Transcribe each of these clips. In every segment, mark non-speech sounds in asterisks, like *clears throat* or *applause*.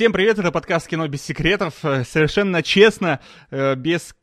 Всем привет, это подкаст «Кино без секретов». Э, совершенно честно, э, без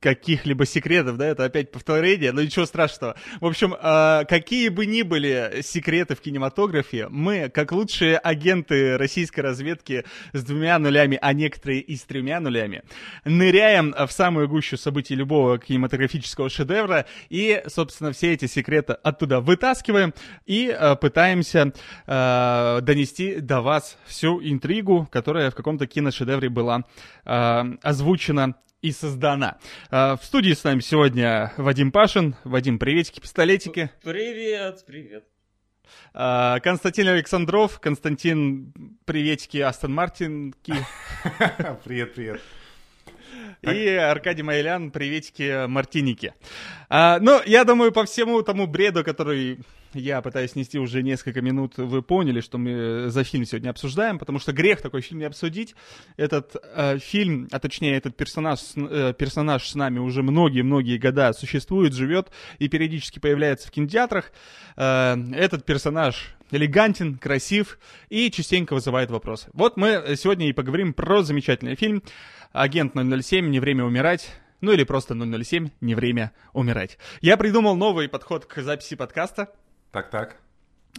каких-либо секретов, да, это опять повторение, но ничего страшного. В общем, э, какие бы ни были секреты в кинематографе, мы, как лучшие агенты российской разведки с двумя нулями, а некоторые и с тремя нулями, ныряем в самую гущу событий любого кинематографического шедевра и, собственно, все эти секреты оттуда вытаскиваем и э, пытаемся э, донести до вас всю интригу, которая в каком-то киношедевре была озвучена и создана. А, в студии с нами сегодня Вадим Пашин. Вадим, приветики, пистолетики. Привет, привет. А, Константин Александров. Константин, приветики, Астон Мартинки. *laughs* Привет, привет. И Аркадий Майлян, приветики, Мартиники. А, ну, я думаю, по всему тому бреду, который я пытаюсь нести уже несколько минут, вы поняли, что мы за фильм сегодня обсуждаем, потому что грех такой фильм не обсудить. Этот э, фильм, а точнее этот персонаж, э, персонаж с нами уже многие-многие года существует, живет и периодически появляется в кинотеатрах. Э, этот персонаж элегантен, красив и частенько вызывает вопросы. Вот мы сегодня и поговорим про замечательный фильм «Агент 007. Не время умирать». Ну или просто 007, не время умирать. Я придумал новый подход к записи подкаста. Так-так.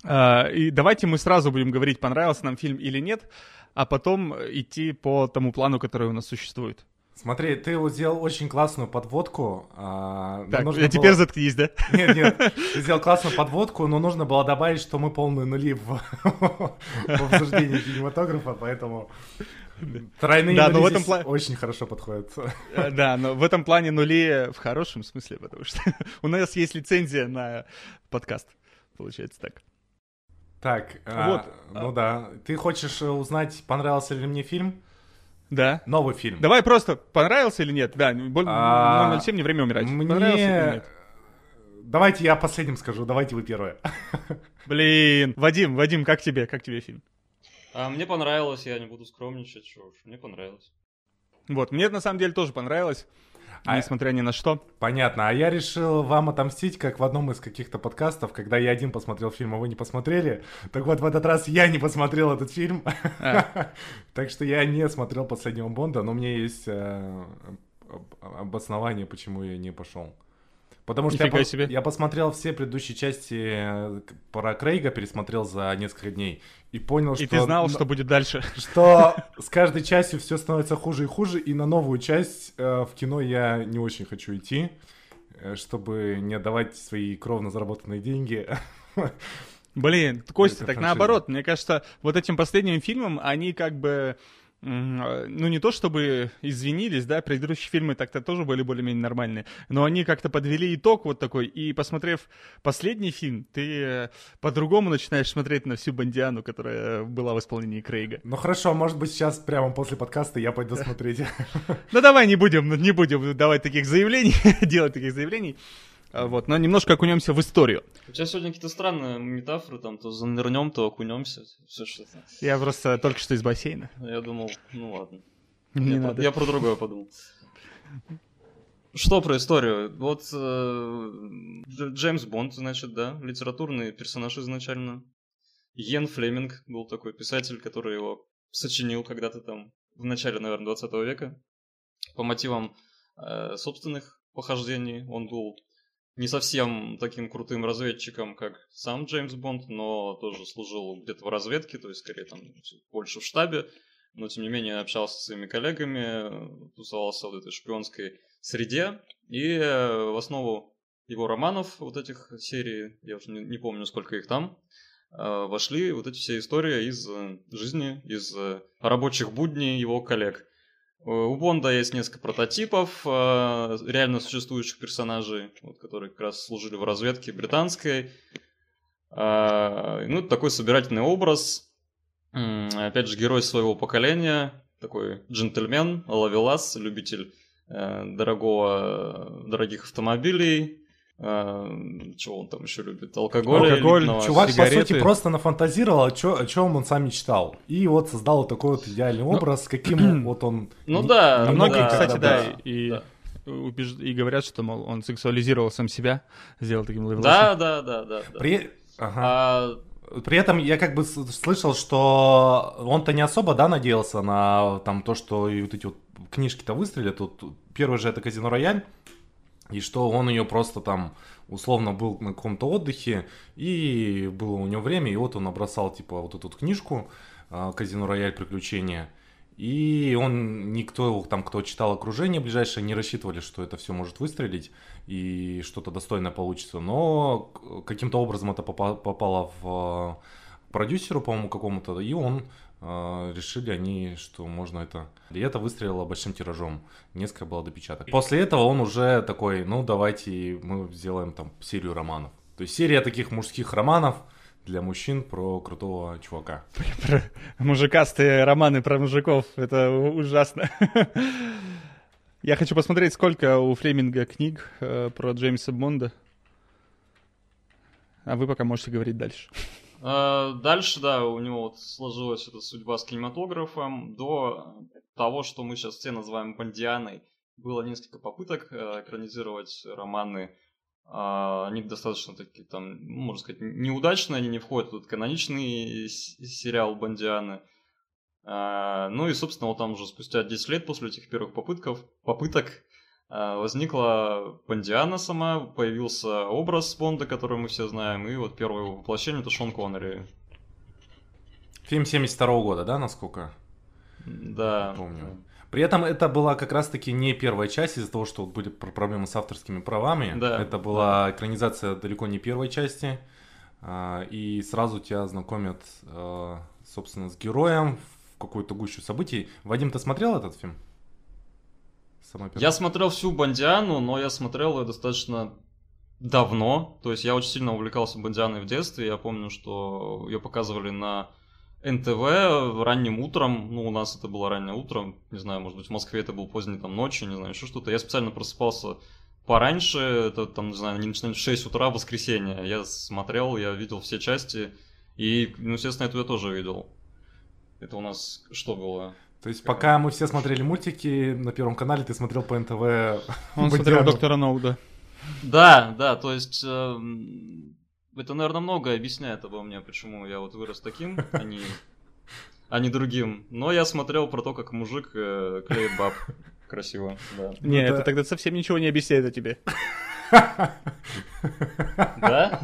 А, и давайте мы сразу будем говорить, понравился нам фильм или нет, а потом идти по тому плану, который у нас существует. Смотри, ты вот сделал очень классную подводку. А, так, нужно я было... теперь заткнись, да? Нет, нет, *laughs* ты сделал классную подводку, но нужно было добавить, что мы полные нули в, *laughs* в обсуждении кинематографа, поэтому тройные да, нули но в этом пла... очень хорошо подходят. *laughs* Э, да, но в этом плане нули в хорошем смысле, потому что у нас есть лицензия на подкаст. Получается так. Так, а, вот. А, ну а... да. Ты хочешь э, узнать, понравился ли мне фильм? Да. Новый фильм. Давай просто, понравился или нет? Да, а... 007 не время умирать. Мне... Понравился или нет? Давайте я последним скажу, давайте вы первые. *laughs* Блин, Вадим, Вадим, как тебе, как тебе фильм? А, мне понравилось, я не буду скромничать, что уж, мне понравилось. Вот, мне на самом деле тоже понравилось. А... Несмотря ни на что. Понятно. А я решил вам отомстить, как в одном из каких-то подкастов, когда я один посмотрел фильм, а вы не посмотрели. Так вот, в этот раз я не посмотрел этот фильм. А. *laughs* Так что я не смотрел последнего Бонда, но у меня есть э, обоснование, почему я не пошел. Потому что я, себе. я посмотрел все предыдущие части э, про Крейга, пересмотрел за несколько дней и понял, что... И ты знал, что будет дальше. *laughs* Что с каждой частью все становится хуже и хуже, и на новую часть э, в кино я не очень хочу идти, э, чтобы не отдавать свои кровно заработанные деньги. Блин, Костя, так наоборот, мне кажется, вот этим последним фильмом они как бы ну, не то чтобы извинились, да, предыдущие фильмы так-то тоже были более-менее нормальные, но они как-то подвели итог вот такой, и посмотрев последний фильм, ты э, по-другому начинаешь смотреть на всю Бандиану, которая была в исполнении Крейга. Ну хорошо, может быть сейчас прямо после подкаста я пойду смотреть. *laughs* Ну давай не будем, не будем давать таких заявлений, *laughs* делать таких заявлений. А, вот, но немножко окунемся в историю. У тебя сегодня какие-то странные метафоры, там, то занырнем, то окунемся, все что-то. Я просто только что из бассейна. Я думал, ну ладно. Не я, надо. Про, я про другое подумал. Что про историю? Вот э, Джеймс Бонд, значит, да, литературный персонаж изначально. Йен Флеминг был такой писатель, который его сочинил когда-то там в начале, наверное, 20 века. По мотивам э, собственных похождений он был не совсем таким крутым разведчиком, как сам Джеймс Бонд, но тоже служил где-то в разведке, то есть скорее там больше в штабе, но тем не менее общался с своими коллегами, тусовался в этой шпионской среде, и э, в основу его романов, вот этих серий, я уже не, не помню, сколько их там, э, вошли вот эти все истории из э, жизни, из рабочих будней его коллег. Э, у Бонда есть несколько прототипов э, реально существующих персонажей, вот, которые как раз служили в разведке британской. Э, ну, такой собирательный образ. Опять же, герой своего поколения, такой джентльмен, ловелас, любитель дорогого, дорогих автомобилей, чего он там еще любит? Алкоголь. Алкоголь. Чувак, сигареты. по сути, просто нафантазировал, о, чё, о чем он сам мечтал. И вот создал вот такой вот идеальный ну, образ, каким *clears throat* вот он... Ну да. Многие, да, кстати, да, да и... Да. Убеж... И говорят, что, мол, он сексуализировал сам себя, сделал таким ловеласом. Да, да, да, да. При... Ага. А При этом я как бы слышал, что он-то не особо, да, надеялся на там то, что и вот эти вот книжки-то выстрелят. Тут первый же это Казино Рояль, и что он ее просто там условно был на каком-то отдыхе, и было у него время, и вот он набросал типа вот эту книжку а, «Казино Рояль. Приключения», и он, никто, там, кто читал окружение ближайшее, не рассчитывали, что это все может выстрелить и что-то достойное получится. Но каким-то образом это попало в продюсеру, по-моему, какому-то, и он решили они, что можно это... И это выстрелило большим тиражом. Несколько было допечаток. После этого он уже такой, ну, давайте мы сделаем там серию романов. То есть серия таких мужских романов, для мужчин про крутого чувака. Про мужикастые романы про мужиков. Это ужасно. *laughs* Я хочу посмотреть, сколько у Флеминга книг э, про Джеймса Бонда. А вы пока можете говорить дальше. А, дальше, да, у него вот сложилась эта судьба с кинематографом. До того, что мы сейчас все называем Бондианой, было несколько попыток э, экранизировать романы а, они достаточно такие там, можно сказать, неудачные, они не входят в этот каноничный сериал Бондианы. Ну и, собственно, вот там уже спустя 10 лет после этих первых попытков, попыток возникла Бондиана сама, появился образ Бонда, который мы все знаем, и вот первое его воплощение это Шон Коннери. Фильм 72 -го года, да, насколько? Да. Помню. При этом это была как раз-таки не первая часть из-за того, что вот были проблемы с авторскими правами. Да. Это была да. экранизация далеко не первой части. А, и сразу тебя знакомят, а, собственно, с героем в какую-то гущу событий. Вадим, ты смотрел этот фильм? Я смотрел всю Бондиану, но я смотрел ее достаточно давно. То есть я очень сильно увлекался Бондианой в детстве. Я помню, что ее показывали на НТВ ранним утром, ну, у нас это было раннее утро, не знаю, может быть, в Москве это был поздний там ночью, не знаю, еще что-то. Я специально просыпался пораньше, это там, не знаю, они начинали в 6 утра в воскресенье. Я смотрел, я видел все части, и, ну, естественно, это я тоже видел. Это у нас что было? То есть, пока мы все смотрели мультики на Первом канале, ты смотрел по НТВ... Он *laughs* смотрел Доктора Ноуда. Да, да, то есть... Э, это, наверное, многое объясняет обо мне, почему я вот вырос таким, а не, а не другим. Но я смотрел про то, как мужик э, клеит баб. Красиво, да. Не, это... это тогда совсем ничего не объясняет о тебе. *laughs* Да?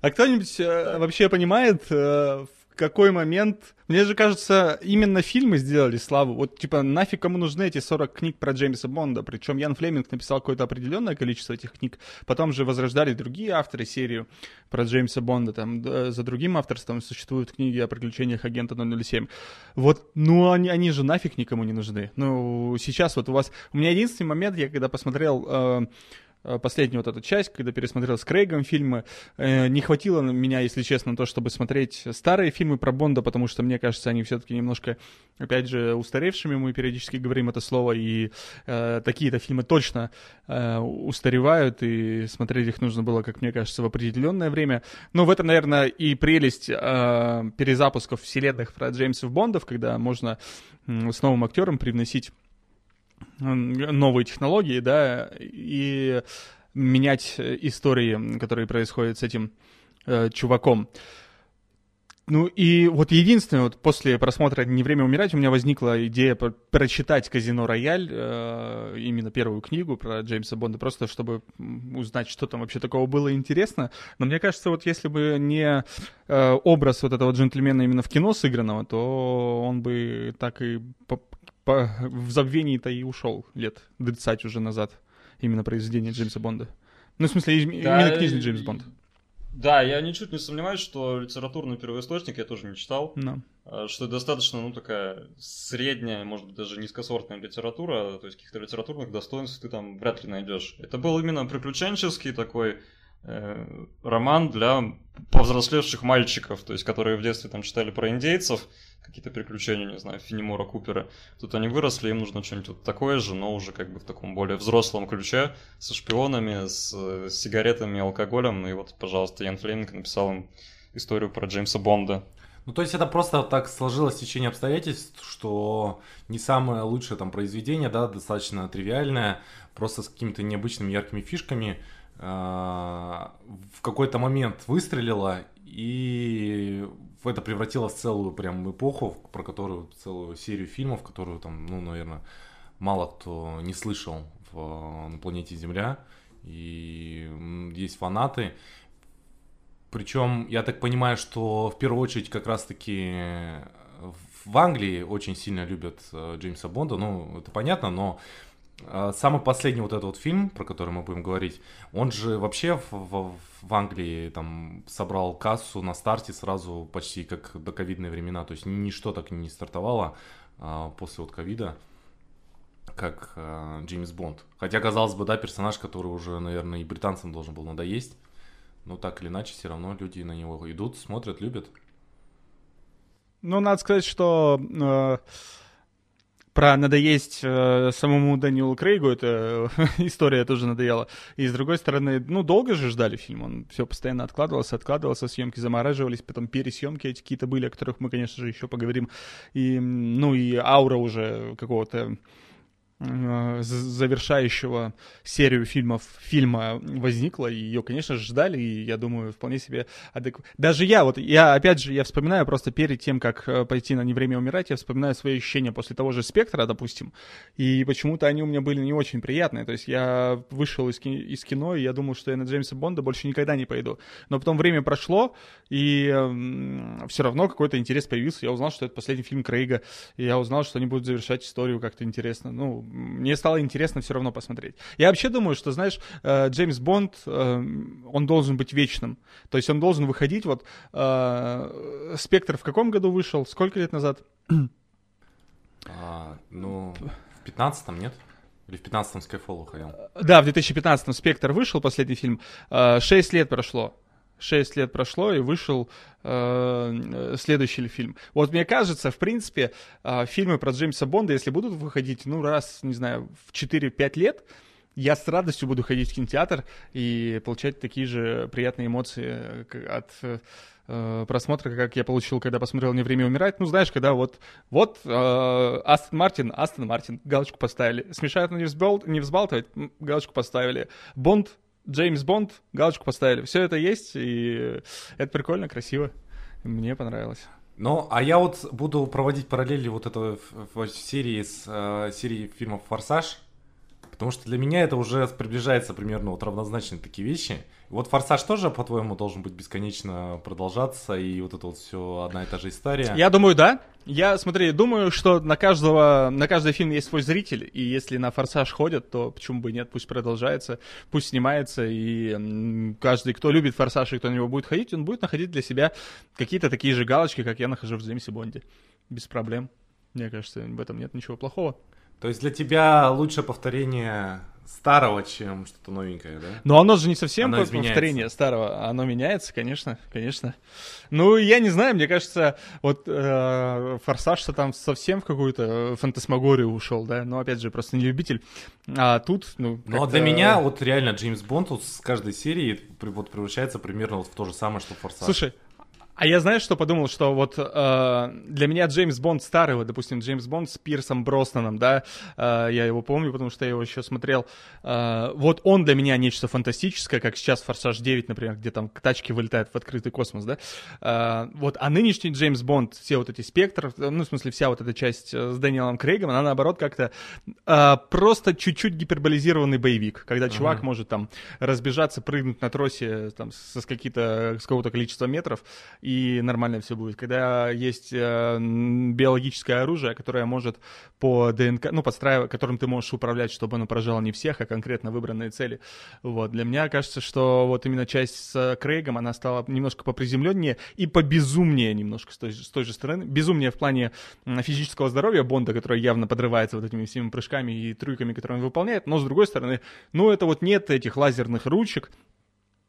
А кто-нибудь э, вообще понимает, э, какой момент... Мне же кажется, именно фильмы сделали славу. Вот, типа, нафиг кому нужны эти 40 книг про Джеймса Бонда? Причем Ян Флеминг написал какое-то определенное количество этих книг. Потом же возрождали другие авторы серию про Джеймса Бонда. Там за другим авторством существуют книги о приключениях агента 007. Вот, ну, они, они же нафиг никому не нужны. Ну, сейчас вот у вас... У меня единственный момент, я когда посмотрел... Э, Э, последнюю вот эту часть, когда пересмотрел с Крейгом фильмы, э, не хватило меня, если честно, то, чтобы смотреть старые фильмы про Бонда, потому что, мне кажется, они все-таки немножко, опять же, устаревшими, мы периодически говорим это слово, и э, такие-то фильмы точно э, устаревают, и смотреть их нужно было, как мне кажется, в определенное время. Но в этом, наверное, и прелесть э, перезапусков вселенных про Джеймсов Бондов, когда можно э, с новым актером привносить новые технологии, да, и менять истории, которые происходят с этим э, чуваком. Ну и вот единственное, вот после просмотра «Не время умирать» у меня возникла идея прочитать «Казино Рояль», э, именно первую книгу про Джеймса Бонда, просто чтобы узнать, что там вообще такого было интересно. Но мне кажется, вот если бы не э, образ вот этого джентльмена именно в кино сыгранного, то он бы так и в забвении-то и ушел лет 30 уже назад. Именно произведение Джеймса Бонда. Ну, в смысле, да, именно книжный Джеймс Бонд. Да, я ничуть не сомневаюсь, что литературный первоисточник я тоже не читал. No. А, что достаточно, ну, такая средняя, может быть, даже низкосортная литература, то есть каких-то литературных достоинств ты там вряд ли найдешь. Это был именно приключенческий такой роман для повзрослевших мальчиков, то есть которые в детстве там читали про индейцев, какие-то приключения, не знаю, Финемора Купера. Тут они выросли, им нужно что-нибудь вот такое же, но уже как бы в таком более взрослом ключе, со шпионами, с, с сигаретами, алкоголем. И вот, пожалуйста, Ян Флеминг написал им историю про Джеймса Бонда. Ну, то есть это просто так сложилось в течение обстоятельств, что не самое лучшее там произведение, да, достаточно тривиальное, просто с какими-то необычными яркими фишками – в какой-то момент выстрелила, и это превратило в целую прям эпоху, про которую целую серию фильмов, которую там, ну, наверное, мало кто не слышал в, на планете Земля. И есть фанаты. Причем, я так понимаю, что в первую очередь как раз-таки в Англии очень сильно любят э, Джеймса Бонда. Ну, это понятно, но э, самый последний вот этот вот фильм, про который мы будем говорить, он же вообще в, в, в Англии там собрал кассу на старте сразу почти как до ковидные времена. То есть ничто так не стартовало а, после вот ковида как э, Джеймс Бонд. Хотя, казалось бы, да, персонаж, который уже, наверное, и британцам должен был надоесть. Но так или иначе, все равно люди на него идут, смотрят, любят. Ну, надо сказать, что э, про надоесть э, самому Данилу Крейгу эта *laughs* история тоже надоела. И с другой стороны, ну, долго же ждали фильм, он все постоянно откладывался, откладывался, съемки замораживались, потом пересъемки эти какие-то были, о которых мы, конечно же, еще поговорим. И, ну, и аура уже какого-то завершающего серию фильмов фильма возникла, и ее, конечно же, ждали, и я думаю, вполне себе адекватно. Даже я, вот я, опять же, я вспоминаю просто перед тем, как э, пойти на «Не время умирать», я вспоминаю свои ощущения после того же «Спектра», допустим, и почему-то они у меня были не очень приятные, то есть я вышел из, кино, из кино, и я думал, что я на Джеймса Бонда больше никогда не пойду, но потом время прошло, и э, все равно какой-то интерес появился, я узнал, что это последний фильм Крейга, и я узнал, что они будут завершать историю как-то интересно, ну, мне стало интересно все равно посмотреть. Я вообще думаю, что, знаешь, э, Джеймс Бонд, э, он должен быть вечным. То есть он должен выходить, вот, э, «Спектр» в каком году вышел? Сколько лет назад? А, ну, в 15-м, нет? Или в 15-м Skyfall уходил? Да, в 2015-м «Спектр» вышел, последний фильм. Шесть лет прошло. 6 лет прошло, и вышел э, следующий фильм. Вот мне кажется, в принципе, э, фильмы про Джеймса Бонда, если будут выходить, ну, раз, не знаю, в 4-5 лет, я с радостью буду ходить в кинотеатр и получать такие же приятные эмоции э, от э, просмотра, как я получил, когда посмотрел «Не время умирать». Ну, знаешь, когда вот, вот э, Астон Мартин, Астон Мартин, галочку поставили. Смешают, но не, не взбалтывать, галочку поставили. Бонд, Джеймс Бонд, галочку поставили. Все это есть, и это прикольно, красиво. Мне понравилось. Ну, а я вот буду проводить параллели вот в серии с э, серией фильмов «Форсаж», потому что для меня это уже приближается примерно вот равнозначные такие вещи. Вот «Форсаж» тоже, по-твоему, должен быть бесконечно продолжаться, и вот это вот все одна и та же история? Я думаю, да. Я, смотри, думаю, что на каждого, на каждый фильм есть свой зритель, и если на «Форсаж» ходят, то почему бы нет, пусть продолжается, пусть снимается, и каждый, кто любит «Форсаж» и кто на него будет ходить, он будет находить для себя какие-то такие же галочки, как я нахожу в Джеймсе Бонде. Без проблем. Мне кажется, в этом нет ничего плохого. То есть для тебя лучше повторение старого, чем что-то новенькое, да? Но оно же не совсем оно повторение старого, оно меняется, конечно, конечно. Ну, я не знаю, мне кажется, вот э, Форсаж-то там совсем в какую-то фантасмагорию ушел, да, но опять же, просто не любитель. А тут, ну, Ну, а для меня вот реально Джеймс Бонд вот с каждой серии вот превращается примерно вот в то же самое, что Форсаж. Слушай, а я знаешь, что подумал, что вот э, для меня Джеймс Бонд старый, вот, допустим, Джеймс Бонд с Пирсом Броснаном, да, э, я его помню, потому что я его еще смотрел. Э, вот он для меня нечто фантастическое, как сейчас Форсаж 9, например, где там тачки вылетают в открытый космос, да. Э, вот, а нынешний Джеймс Бонд, все вот эти спектр, ну, в смысле, вся вот эта часть э, с Дэниелом Крейгом, она наоборот как-то э, просто чуть-чуть гиперболизированный боевик, когда uh-huh. чувак может там разбежаться, прыгнуть на тросе там со с какие-то с какого-то количества метров и нормально все будет. Когда есть э, биологическое оружие, которое может по ДНК, ну, подстраивать, которым ты можешь управлять, чтобы оно поражало не всех, а конкретно выбранные цели. Вот. Для меня кажется, что вот именно часть с Крейгом, она стала немножко поприземленнее и побезумнее немножко с той, с той же стороны. Безумнее в плане физического здоровья Бонда, который явно подрывается вот этими всеми прыжками и трюками, которые он выполняет, но с другой стороны, ну, это вот нет этих лазерных ручек,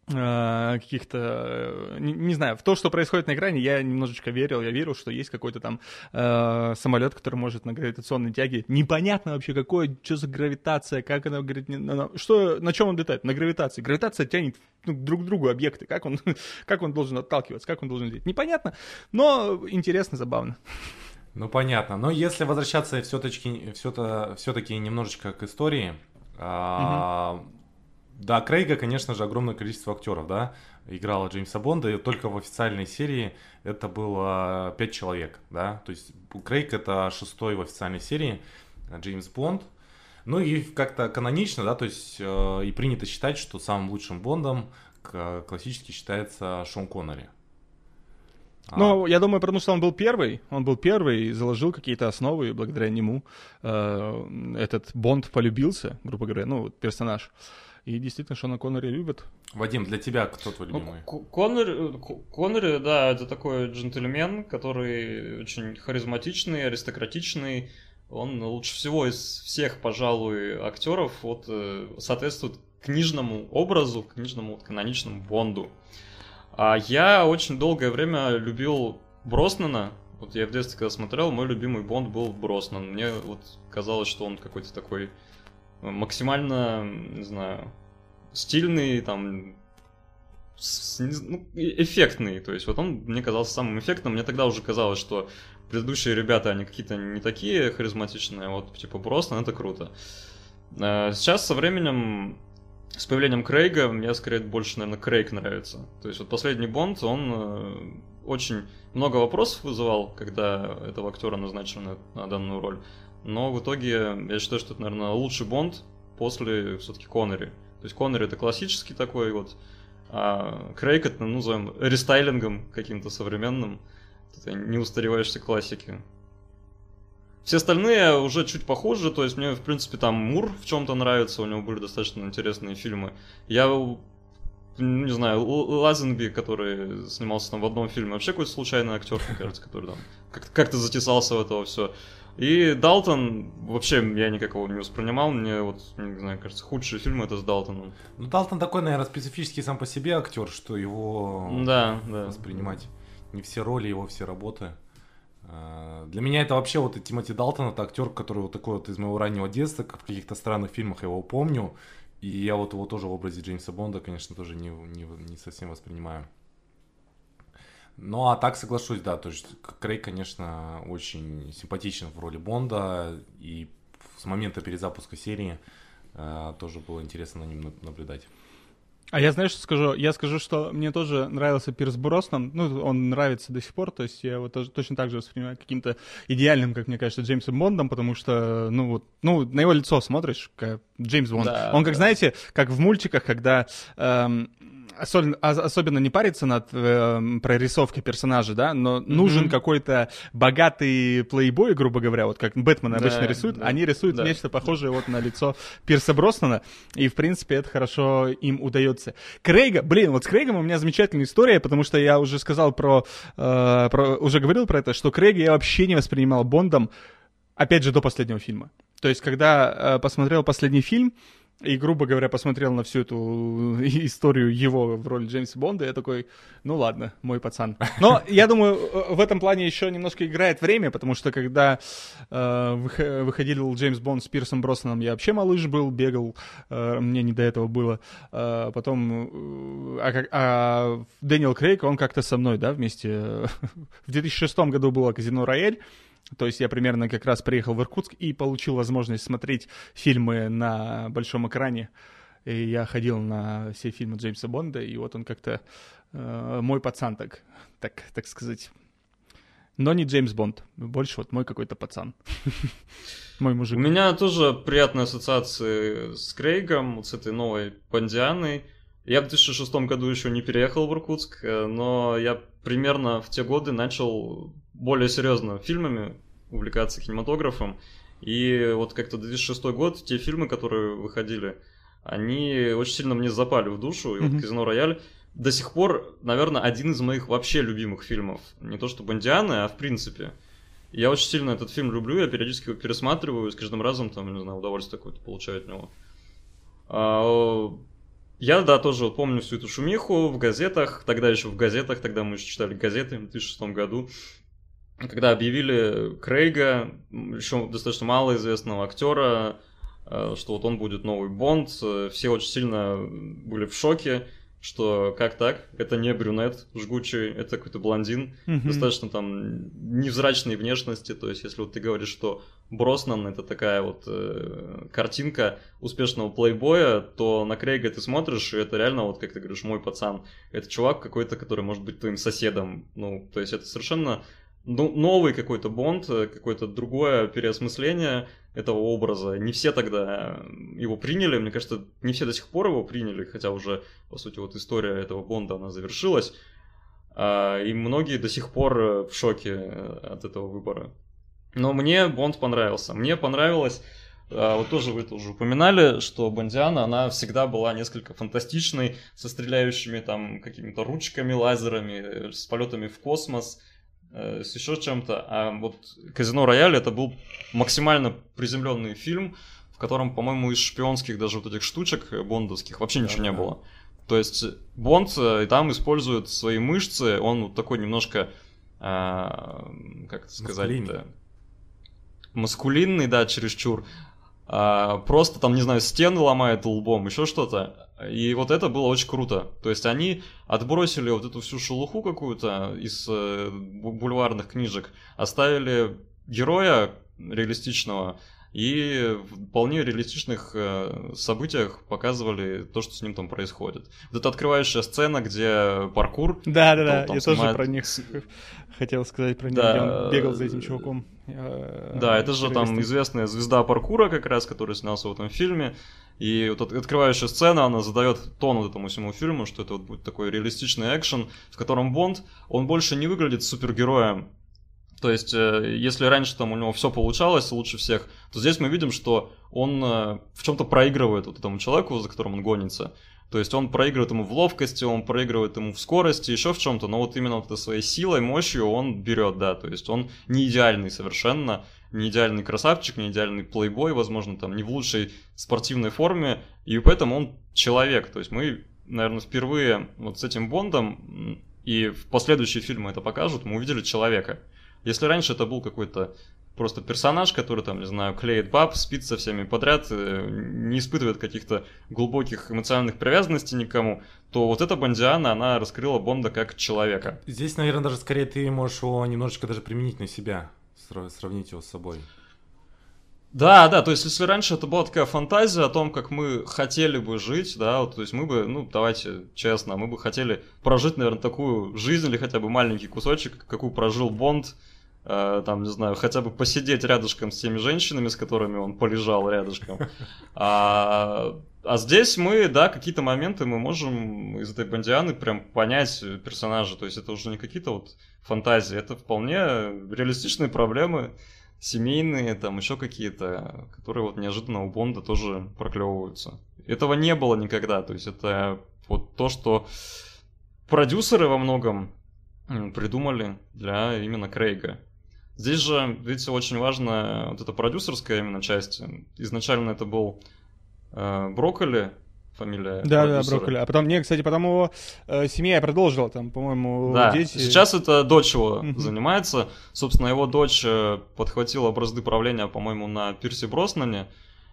каких-то, э, не, не знаю, в то, что происходит на экране, я немножечко верил, я верил, что есть какой-то там э, самолет, который может на гравитационной тяге, непонятно вообще какое, что за гравитация, как она, говорит, на, на, что, на чем он летает, на гравитации, гравитация тянет ну, друг к другу объекты, как он, *laughs* как он должен отталкиваться, как он должен лететь, непонятно, но интересно, забавно. Ну, понятно, но если возвращаться все-таки, все-таки немножечко к истории, угу Да, Крейга, конечно же, огромное количество актеров, да, играла Джеймса Бонда, и только в официальной серии это было пять человек, да, то есть Крейг это шестой в официальной серии, Джеймс Бонд, ну и как-то канонично, да, то есть э, и принято считать, что самым лучшим Бондом классически считается Шон Коннери. Ну, а. я думаю, потому что он был первый, он был первый и заложил какие-то основы, и благодаря нему э, этот Бонд полюбился, грубо говоря, ну, персонаж. И действительно, Шона Коннери любят. Вадим, для тебя кто твой ну, любимый? Ну, Коннери, Коннери, да, это такой джентльмен, который очень харизматичный, аристократичный. Он лучше всего из всех, пожалуй, актеров вот, э, соответствует книжному образу, книжному вот, каноничному Бонду. А я очень долгое время любил Броснана. Вот я в детстве, когда смотрел, мой любимый Бонд был Броснан. Мне вот казалось, что он какой-то такой максимально, не знаю, стильный, там, с, ну, эффектный. То есть вот он мне казался самым эффектным. Мне тогда уже казалось, что предыдущие ребята, они какие-то не такие харизматичные, вот типа Броснан, это круто. А сейчас со временем с появлением Крейга мне скорее больше, наверное, Крейг нравится. То есть вот последний Бонд, он э, очень много вопросов вызывал, когда этого актера назначили на, на данную роль. Но в итоге я считаю, что это, наверное, лучший Бонд после все-таки Коннери. То есть Коннери это классический такой вот, а Крейг это, ну, назовем, рестайлингом каким-то современным. Это не устаревающейся классики. Все остальные уже чуть похуже, то есть мне, в принципе, там Мур в чем-то нравится, у него были достаточно интересные фильмы. Я не знаю, Лазенби, который снимался там в одном фильме, вообще какой-то случайный актер, мне кажется, который там как-то затесался в это все. И Далтон, вообще я никак его не воспринимал, мне вот, не знаю, кажется, худший фильм это с Далтоном. Ну, Далтон такой, наверное, специфический сам по себе актер, что его да, да. воспринимать не все роли, его все работы. А, для меня это вообще вот Тимоти Далтон, это актер, который вот такой вот из моего раннего детства, в каких-то странных фильмах я его помню. И я вот его тоже в образе Джеймса Бонда, конечно, тоже не, не, не совсем воспринимаю. Ну, а так соглашусь, да, то есть Крейг, конечно, очень симпатичен в роли Бонда, и с момента перезапуска серии э, тоже было интересно на ним наблюдать. А я знаешь, что скажу? Я скажу, что мне тоже нравился Пирс Броснан. Ну, он нравится до сих пор, то есть я его тоже точно так же воспринимаю каким-то идеальным, как мне кажется, Джеймсом Бондом, потому что, ну, вот, ну, на его лицо смотришь, как Джеймс Бонд. Да, он, как, да. знаете, как в мультиках, когда эм, особенно, особенно не париться над э, прорисовкой персонажа, да, но mm-hmm. нужен какой-то богатый плейбой, грубо говоря, вот как Бэтмен обычно да, рисует, да, они рисуют да. нечто похожее вот на лицо Пирса Броснана, и, в принципе, это хорошо им удается. Крейга, блин, вот с Крейгом у меня замечательная история, потому что я уже сказал про, э, про уже говорил про это, что Крейга я вообще не воспринимал Бондом, опять же, до последнего фильма. То есть, когда э, посмотрел последний фильм, и, грубо говоря, посмотрел на всю эту *laughs* историю его в роли Джеймса Бонда, я такой, ну ладно, мой пацан. Но я думаю, э, в этом плане еще немножко играет время, потому что когда э, выходил Джеймс Бонд с Пирсом Броснаном, я вообще малыш был, бегал, э, мне не до этого было. Э, потом, э, а, а Дэниел Крейг, он как-то со мной, да, вместе. *laughs* в 2006 году было «Казино Рояль», то есть я примерно как раз приехал в Иркутск и получил возможность смотреть фильмы на большом экране. И я ходил на все фильмы Джеймса Бонда, и вот он как-то э, мой пацан, так, так, так сказать. Но не Джеймс Бонд, больше вот мой какой-то пацан. *laughs* Мой мужик. У меня тоже приятные ассоциации с Крейгом, вот с этой новой Бондианой. Я в 2006 году еще не переехал в Иркутск, э, но я примерно в те годы начал более серьезно фильмами увлекаться кинематографом. И вот как-то 2006 год, те фильмы, которые выходили, они очень сильно мне запали в душу. И mm-hmm. вот «Казино Рояль» до сих пор, наверное, один из моих вообще любимых фильмов. Не то что «Бондианы», а в принципе. Я очень сильно этот фильм люблю, я периодически его пересматриваю, и с каждым разом, там, не знаю, удовольствие какое-то получаю от него. А, я, да, тоже вот помню всю эту шумиху в газетах, тогда еще в газетах, тогда мы еще читали газеты в 2006 году когда объявили Крейга, еще достаточно малоизвестного актера, э, что вот он будет новый Бонд, э, все очень сильно были в шоке. что как так? Это не брюнет жгучий, это какой-то блондин, mm-hmm. достаточно там невзрачной внешности. То есть, если вот ты говоришь, что Броснан это такая вот э, картинка успешного плейбоя, то на Крейга ты смотришь, и это реально, вот как ты говоришь, мой пацан. Это чувак какой-то, который может быть твоим соседом. Ну, то есть это совершенно ну, новый какой-то Бонд, э, какое-то другое переосмысление этого образа. Не все тогда его приняли, мне кажется, не все до сих пор его приняли, хотя уже, по сути, вот история этого Бонда, она завершилась. А, и многие до сих пор э, в шоке э, от этого выбора. Но мне Бонд понравился. Мне понравилось, вот тоже вы это уже упоминали, что Бондиана, она всегда была несколько фантастичной, со стреляющими там какими-то ручками, лазерами, с полетами в космос Э, с еще чем-то. А вот Казино Рояль это был максимально приземленный фильм, в котором, по-моему, из шпионских даже вот этих штучек бондовских вообще ничего не было. То есть Бонд э, и там использует свои мышцы, он вот такой немножко, а, как это сказать-то, маскулинный, да, чересчур. А, просто там, не знаю, стены ломает лбом, еще что-то. И вот это было очень круто. То есть они отбросили вот эту всю шелуху какую-то из э, бульварных книжек, оставили героя реалистичного и в вполне реалистичных э, событиях показывали то, что с ним там происходит. Вот эта открывающая сцена, где паркур. Да, да, да. Я снимает... тоже про них *laughs* хотел сказать про них, да. где он бегал за этим чуваком. Да, это же там известная звезда паркура, как раз, который снялся в этом фильме. И вот открывающая сцена, она задает тон вот этому всему фильму, что это вот будет такой реалистичный экшен, в котором Бонд, он больше не выглядит супергероем. То есть, э, если раньше там у него все получалось лучше всех, то здесь мы видим, что он э, в чем-то проигрывает вот этому человеку, за которым он гонится. То есть он проигрывает ему в ловкости, он проигрывает ему в скорости, еще в чем-то, но вот именно вот своей силой, мощью он берет, да, то есть он не идеальный совершенно, не идеальный красавчик, не идеальный плейбой, возможно, там, не в лучшей спортивной форме, и поэтому он человек. То есть мы, наверное, впервые вот с этим Бондом, и в последующие фильмы это покажут, мы увидели человека. Если раньше это был какой-то просто персонаж, который там, не знаю, клеит баб, спит со всеми подряд, э, не испытывает каких-то глубоких эмоциональных привязанностей никому, то вот эта Бондиана, она раскрыла Бонда как человека. Здесь, наверное, даже скорее ты можешь его немножечко даже применить на себя сравнить его с собой. Да, да, то есть если раньше это была такая фантазия о том, как мы хотели бы жить, да, вот, то есть мы бы, ну, давайте честно, мы бы хотели прожить, наверное, такую жизнь или хотя бы маленький кусочек, какую прожил Бонд, э, там, не знаю, хотя бы посидеть рядышком с теми женщинами, с которыми он полежал рядышком. А, а здесь мы, да, какие-то моменты мы можем из этой Бондианы прям понять персонажа, то есть это уже не какие-то вот фантазии, это вполне реалистичные проблемы, семейные, там еще какие-то, которые вот неожиданно у Бонда тоже проклевываются. Этого не было никогда, то есть это вот то, что продюсеры во многом придумали для именно Крейга. Здесь же, видите, очень важна вот эта продюсерская именно часть. Изначально это был э, Брокколи, фамилия. Да, продюсера. да, Брокколи. А потом, не, кстати, потом его э, семья продолжила, там, по-моему, да. дети. Сейчас это дочь его занимается. Собственно, его дочь э, подхватила бразды правления, по-моему, на Пирсе Броснане,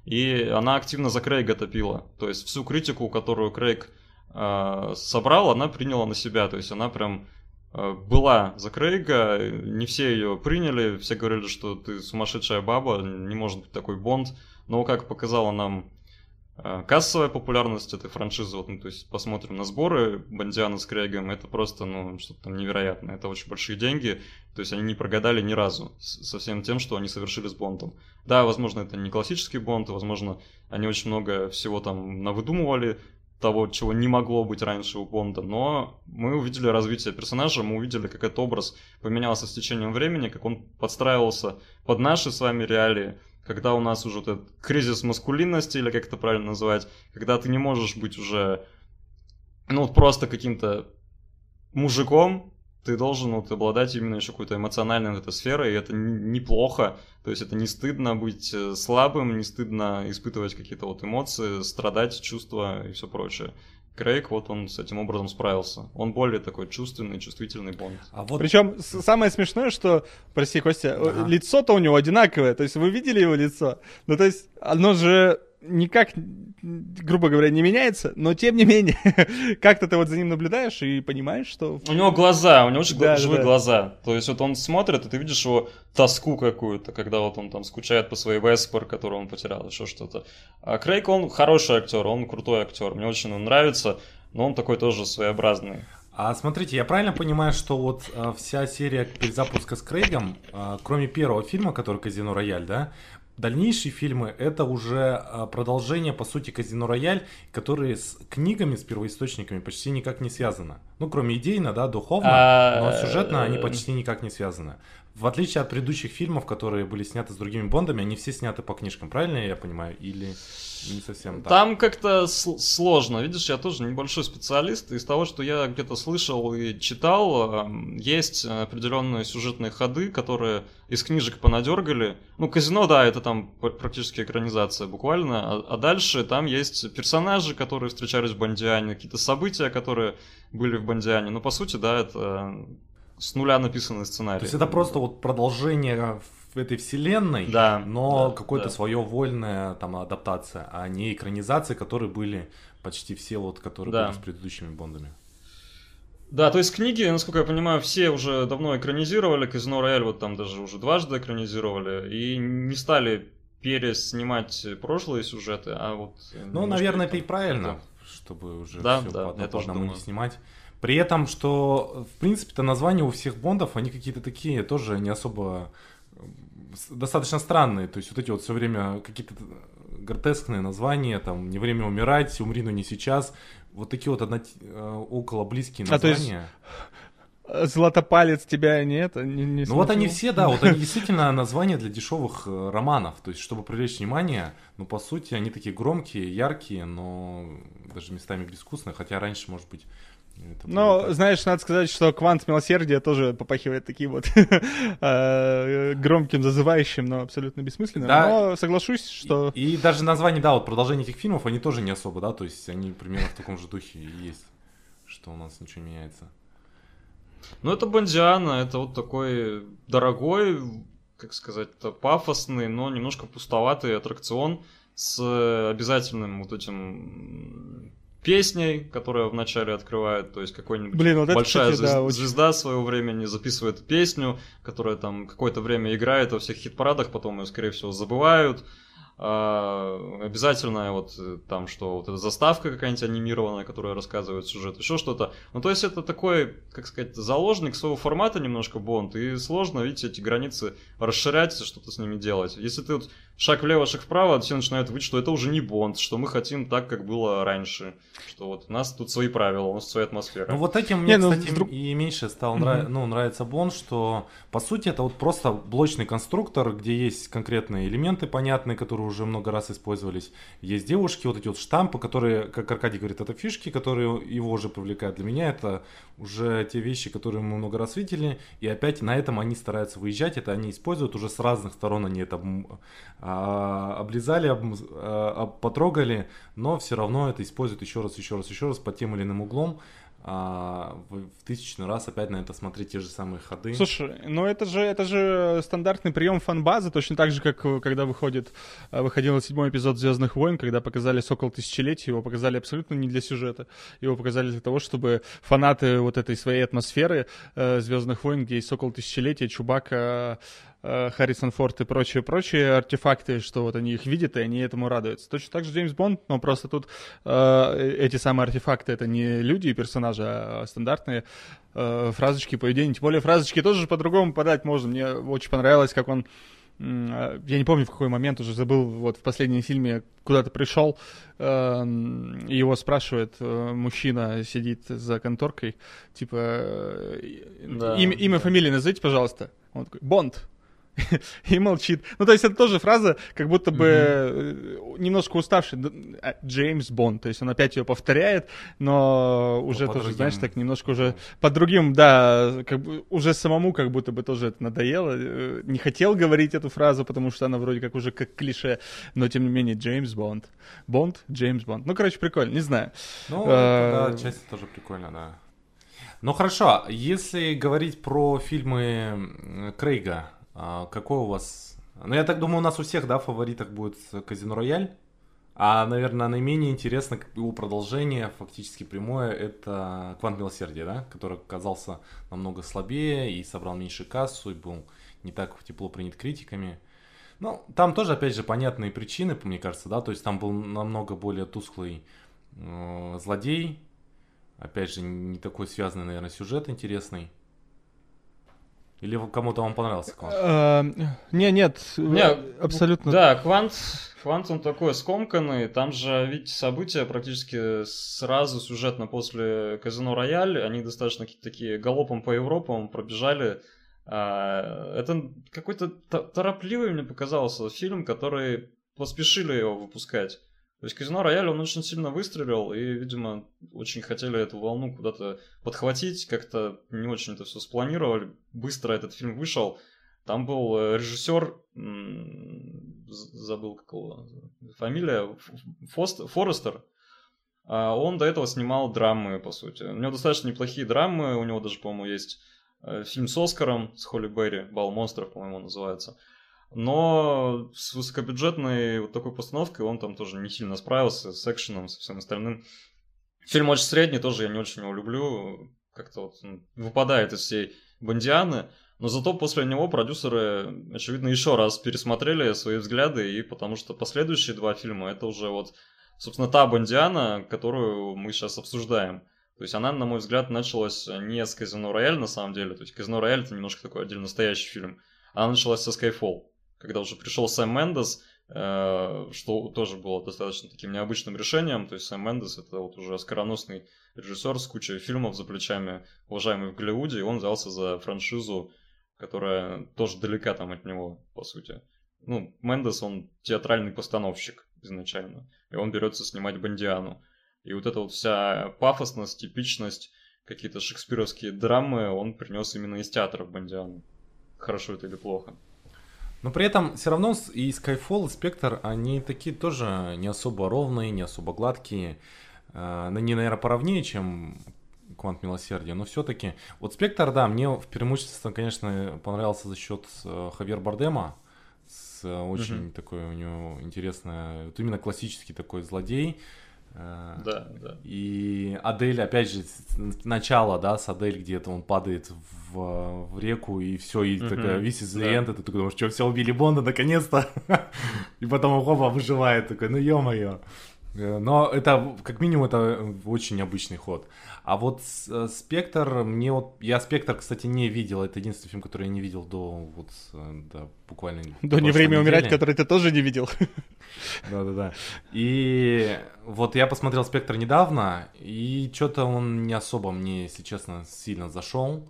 и она активно за Крейга топила. То есть всю критику, которую Крейг э, собрал, она приняла на себя. То есть она прям э, была за Крейга, не все ее приняли, все говорили, что ты сумасшедшая баба, не может быть такой Бонд. Но, как показала нам кассовая популярность этой франшизы, вот, ну, то есть посмотрим на сборы Бондиана с Крейгом, это просто, ну, что-то там невероятное, это очень большие деньги, то есть они не прогадали ни разу со всем тем, что они совершили с Бондом. Да, возможно, это не классический Бонд, возможно, они очень много всего там навыдумывали, того, чего не могло быть раньше у Бонда, но мы увидели развитие персонажа, мы увидели, как этот образ поменялся с течением времени, как он подстраивался под наши с вами реалии, когда у нас уже вот этот кризис маскулинности, или как это правильно называть, когда ты не можешь быть уже, ну, просто каким-то мужиком, ты должен вот обладать именно еще какой-то эмоциональной вот этой сферой, и это неплохо, то есть это не стыдно быть э, слабым, не стыдно испытывать какие-то вот эмоции, страдать, чувства и все прочее. Крейг, вот он с этим образом справился. Он более такой чувственный, чувствительный Бонд. А вот... Причем самое смешное, что, прости, Костя, ага. лицо-то у него одинаковое. То есть вы видели его лицо? Ну, то есть оно же никак, грубо говоря, не меняется, но тем не менее, *laughs* как-то ты вот за ним наблюдаешь и понимаешь, что... У него глаза, у него очень да, живые да. глаза. То есть вот он смотрит, и ты видишь его тоску какую-то, когда вот он там скучает по своей Веспер, которую он потерял, еще что-то. А Крейг, он хороший актер, он крутой актер, мне очень он нравится, но он такой тоже своеобразный. А смотрите, я правильно понимаю, что вот а, вся серия перезапуска с Крейгом, а, кроме первого фильма, который Казино Рояль, да, дальнейшие фильмы это уже а, продолжение, по сути, Казино Рояль, которые с книгами, с первоисточниками почти никак не связаны. Ну, кроме идейно, да, духовно, а... но сюжетно они почти никак не связаны. В отличие от предыдущих фильмов, которые были сняты с другими Бондами, они все сняты по книжкам, правильно я понимаю? Или не совсем так? Там как-то сложно. Видишь, я тоже небольшой специалист. Из того, что я где-то слышал и читал, есть определенные сюжетные ходы, которые из книжек понадергали. Ну, казино, да, это там практически экранизация буквально. А, а дальше там есть персонажи, которые встречались в Бондиане, какие-то события, которые были в Бондиане. Но по сути, да, это с нуля написанный сценарий. То есть это просто вот продолжение этой вселенной, да, но да, какое-то да. свое вольная там адаптация, а не экранизации, которые были почти все вот, которые да. были с предыдущими Бондами. Да, то есть книги, насколько я понимаю, все уже давно экранизировали, Казино Рояль вот там даже уже дважды экранизировали, и не стали переснимать прошлые сюжеты, а вот... Ну, наверное, это и правильно, чтобы уже да, все да, по одному не снимать. При этом, что, в принципе-то, названия у всех бондов, они какие-то такие тоже не особо достаточно странные. То есть вот эти вот все время какие-то гротескные названия, там, «Не время умирать», «Умри, но не сейчас». Вот такие вот одно... Э, около близкие названия. А, то есть... *laughs* Златопалец тебя нет? Не, не ну вот они все, да, вот они *laughs* действительно названия для дешевых э, романов. То есть, чтобы привлечь внимание, ну, по сути, они такие громкие, яркие, но даже местами безвкусные. Хотя раньше, может быть, ну, знаешь, надо сказать, что квант милосердия тоже попахивает таким вот *laughs* э, громким, зазывающим, но абсолютно бессмысленным. Да. Но соглашусь, что... И, и даже название, да, вот продолжение этих фильмов, они тоже не особо, да, то есть они примерно в таком же духе и есть, что у нас ничего не меняется. Ну, это Бондиана, это вот такой дорогой, как сказать, пафосный, но немножко пустоватый аттракцион с обязательным вот этим песней, которая вначале открывает, то есть какой-нибудь Блин, вот большая это, кстати, звезда, да, звезда своего времени записывает песню, которая там какое-то время играет во всех хит-парадах, потом ее, скорее всего, забывают. А, обязательно вот э, там, что вот эта заставка какая-нибудь анимированная, которая рассказывает сюжет, еще что-то. Ну, то есть это такой, как сказать, заложник своего формата немножко Бонд, и сложно, видите, эти границы расширять, что-то с ними делать. Если ты вот шаг влево, шаг вправо, все начинают видеть, что это уже не Бонд, что мы хотим так, как было раньше, что вот у нас тут свои правила, у нас своя атмосфера. Ну, вот этим мне, не, ну, кстати, вдруг... и меньше стал нрав... ну, нравится Бонд, что, по сути, это вот просто блочный конструктор, где есть конкретные элементы понятные, которые уже много раз использовались. Есть девушки, вот эти вот штампы, которые, как Аркадий говорит, это фишки, которые его уже привлекают. Для меня это уже те вещи, которые мы много раз видели, и опять на этом они стараются выезжать, это они используют уже с разных сторон, они это а, облизали, об, а, потрогали, но все равно это используют еще раз, еще раз, еще раз под тем или иным углом а, в, тысячный раз опять на это смотреть те же самые ходы. Слушай, ну это же, это же стандартный прием фан-базы, точно так же, как э, когда выходит, э, выходил седьмой эпизод Звездных войн, когда показали Сокол Тысячелетия, его показали абсолютно не для сюжета, его показали для того, чтобы фанаты вот этой своей атмосферы э, Звездных войн, где Сокол Тысячелетия, Чубака, Харрисон Форд и прочие-прочие артефакты, что вот они их видят, и они этому радуются. Точно так же Джеймс Бонд, но просто тут э, эти самые артефакты это не люди и персонажи, а стандартные э, фразочки поведения. Тем более фразочки тоже по-другому подать можно. Мне очень понравилось, как он э, я не помню в какой момент, уже забыл, вот в последнем фильме куда-то пришел, э, его спрашивает э, мужчина, сидит за конторкой, типа, э, да, имя, имя, да. фамилия назовите, пожалуйста. Он такой, Бонд. *laughs* и молчит. Ну, то есть это тоже фраза, как будто бы mm-hmm. немножко уставший а, Джеймс Бонд. То есть он опять ее повторяет, но уже но тоже, другим... знаешь, так немножко уже под другим, да, как бы уже самому как будто бы тоже это надоело. Э, не хотел говорить эту фразу, потому что она вроде как уже как клише, но тем не менее Джеймс Бонд. Бонд, Джеймс Бонд. Ну, короче, прикольно, не знаю. Ну, а... да, часть тоже прикольно, да. Ну хорошо, если говорить про фильмы Крейга, а какой у вас... Ну, я так думаю, у нас у всех, да, в фаворитах будет Казино Рояль. А, наверное, наименее интересно его продолжение, фактически прямое, это «Квант милосердия», да? Который оказался намного слабее и собрал меньше кассу, и был не так тепло принят критиками. Ну, там тоже, опять же, понятные причины, мне кажется, да, то есть там был намного более тусклый э, злодей, опять же, не такой связанный, наверное, сюжет интересный. Или кому-то он понравился Квант? А, не, нет, не, абсолютно. Да, Квант, Квант он такой скомканный, там же, видите, события практически сразу сюжетно после Казино Рояль, они достаточно какие-то такие галопом по Европам пробежали. А, это какой-то торопливый мне показался фильм, который поспешили его выпускать. То есть Казино Рояль, он очень сильно выстрелил, и, видимо, очень хотели эту волну куда-то подхватить, как-то не очень это все спланировали. Быстро этот фильм вышел. Там был э, режиссер, забыл какого фамилия, Фост, Форестер. А он до этого снимал драмы, по сути. У него достаточно неплохие драмы, у него даже, по-моему, есть э, фильм с Оскаром, с Холли Берри, «Бал монстров», по-моему, называется. Но с высокобюджетной вот такой постановкой он там тоже не сильно справился, с экшеном, со всем остальным. Фильм очень средний, тоже я не очень его люблю. Как-то вот выпадает из всей Бондианы. Но зато после него продюсеры, очевидно, еще раз пересмотрели свои взгляды, и потому что последующие два фильма это уже вот, собственно, та Бондиана, которую мы сейчас обсуждаем. То есть она, на мой взгляд, началась не с Казино Рояль на самом деле. То есть Казино Рояль это немножко такой отдельно настоящий фильм. Она началась со Skyfall когда уже пришел Сэм Мендес, э, что тоже было достаточно таким необычным решением. То есть Сэм Мендес это вот уже скороносный режиссер с кучей фильмов за плечами, уважаемый в Голливуде, и он взялся за франшизу, которая тоже далека там от него, по сути. Ну, Мендес, он театральный постановщик изначально, и он берется снимать Бондиану. И вот эта вот вся пафосность, типичность, какие-то шекспировские драмы он принес именно из театра в Бондиану. Хорошо это или плохо. Но при этом все равно и Skyfall, и Spectre, они такие тоже не особо ровные, не особо гладкие. Они, наверное, поровнее, чем Квант Милосердия, но все-таки... Вот Спектр, да, мне в преимущественно, конечно, понравился за счет э, Хавьер Бардема, с э, очень mm-hmm. такой у него интересная, вот именно классический такой злодей, Э, да, да. И Адель, опять же, начало, да, с Адель где-то он падает в, в реку, и все, и uh-huh. такая висит да. лента, ты такой думаешь, что, все, убили Бонда наконец-то? *laughs* и потом он хоба выживает, такой, ну ё-моё. Э, но это, как минимум, это очень необычный ход. А вот э, Спектр, мне вот... Я Спектр, кстати, не видел. Это единственный фильм, который я не видел до вот... Э, да, буквально... *laughs* До «Не время недели. умирать», который ты тоже не видел. *laughs* Да-да-да. И вот я посмотрел «Спектр» недавно, и что-то он не особо мне, если честно, сильно зашел.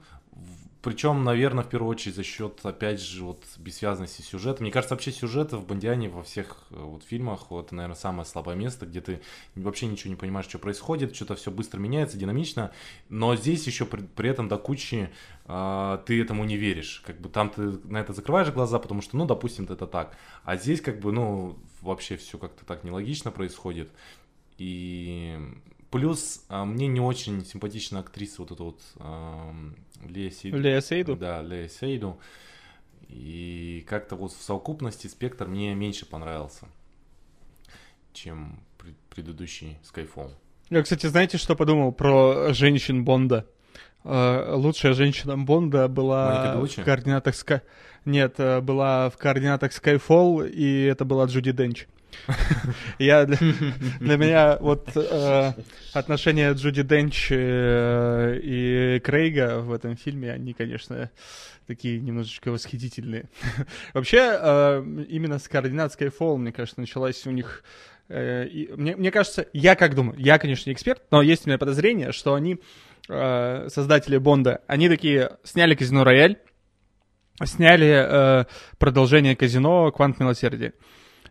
Причем, наверное, в первую очередь за счет, опять же, вот бессвязности сюжета. Мне кажется, вообще сюжет в Бондиане во всех э, вот фильмах, вот, наверное, самое слабое место, где ты вообще ничего не понимаешь, что происходит, что-то все быстро меняется, динамично. Но здесь еще при, при этом до кучи э, ты этому не веришь. Как бы там ты на это закрываешь глаза, потому что, ну, допустим, это так. А здесь как бы, ну, вообще все как-то так нелогично происходит. И Плюс а, мне не очень симпатична актриса вот эта вот а, Лея Сейду. Лея Сейду? Да, Лея Сейду. И как-то вот в совокупности спектр мне меньше понравился, чем предыдущий Skyfall. Я, кстати, знаете, что подумал про женщин Бонда? Uh, лучшая женщина Бонда была в координатах Sky... Нет, э, была в координатах Skyfall, и это была Джуди Денч. Я для, для меня вот э, отношения Джуди Денч э, и Крейга в этом фильме, они, конечно, такие немножечко восхитительные. *laughs* Вообще, э, именно с координат Skyfall, мне кажется, началась у них э, и, мне, мне кажется, я как думаю, я, конечно, не эксперт, но есть у меня подозрение, что они, э, создатели Бонда, они такие сняли казино Рояль, сняли э, продолжение казино Квант Милосердия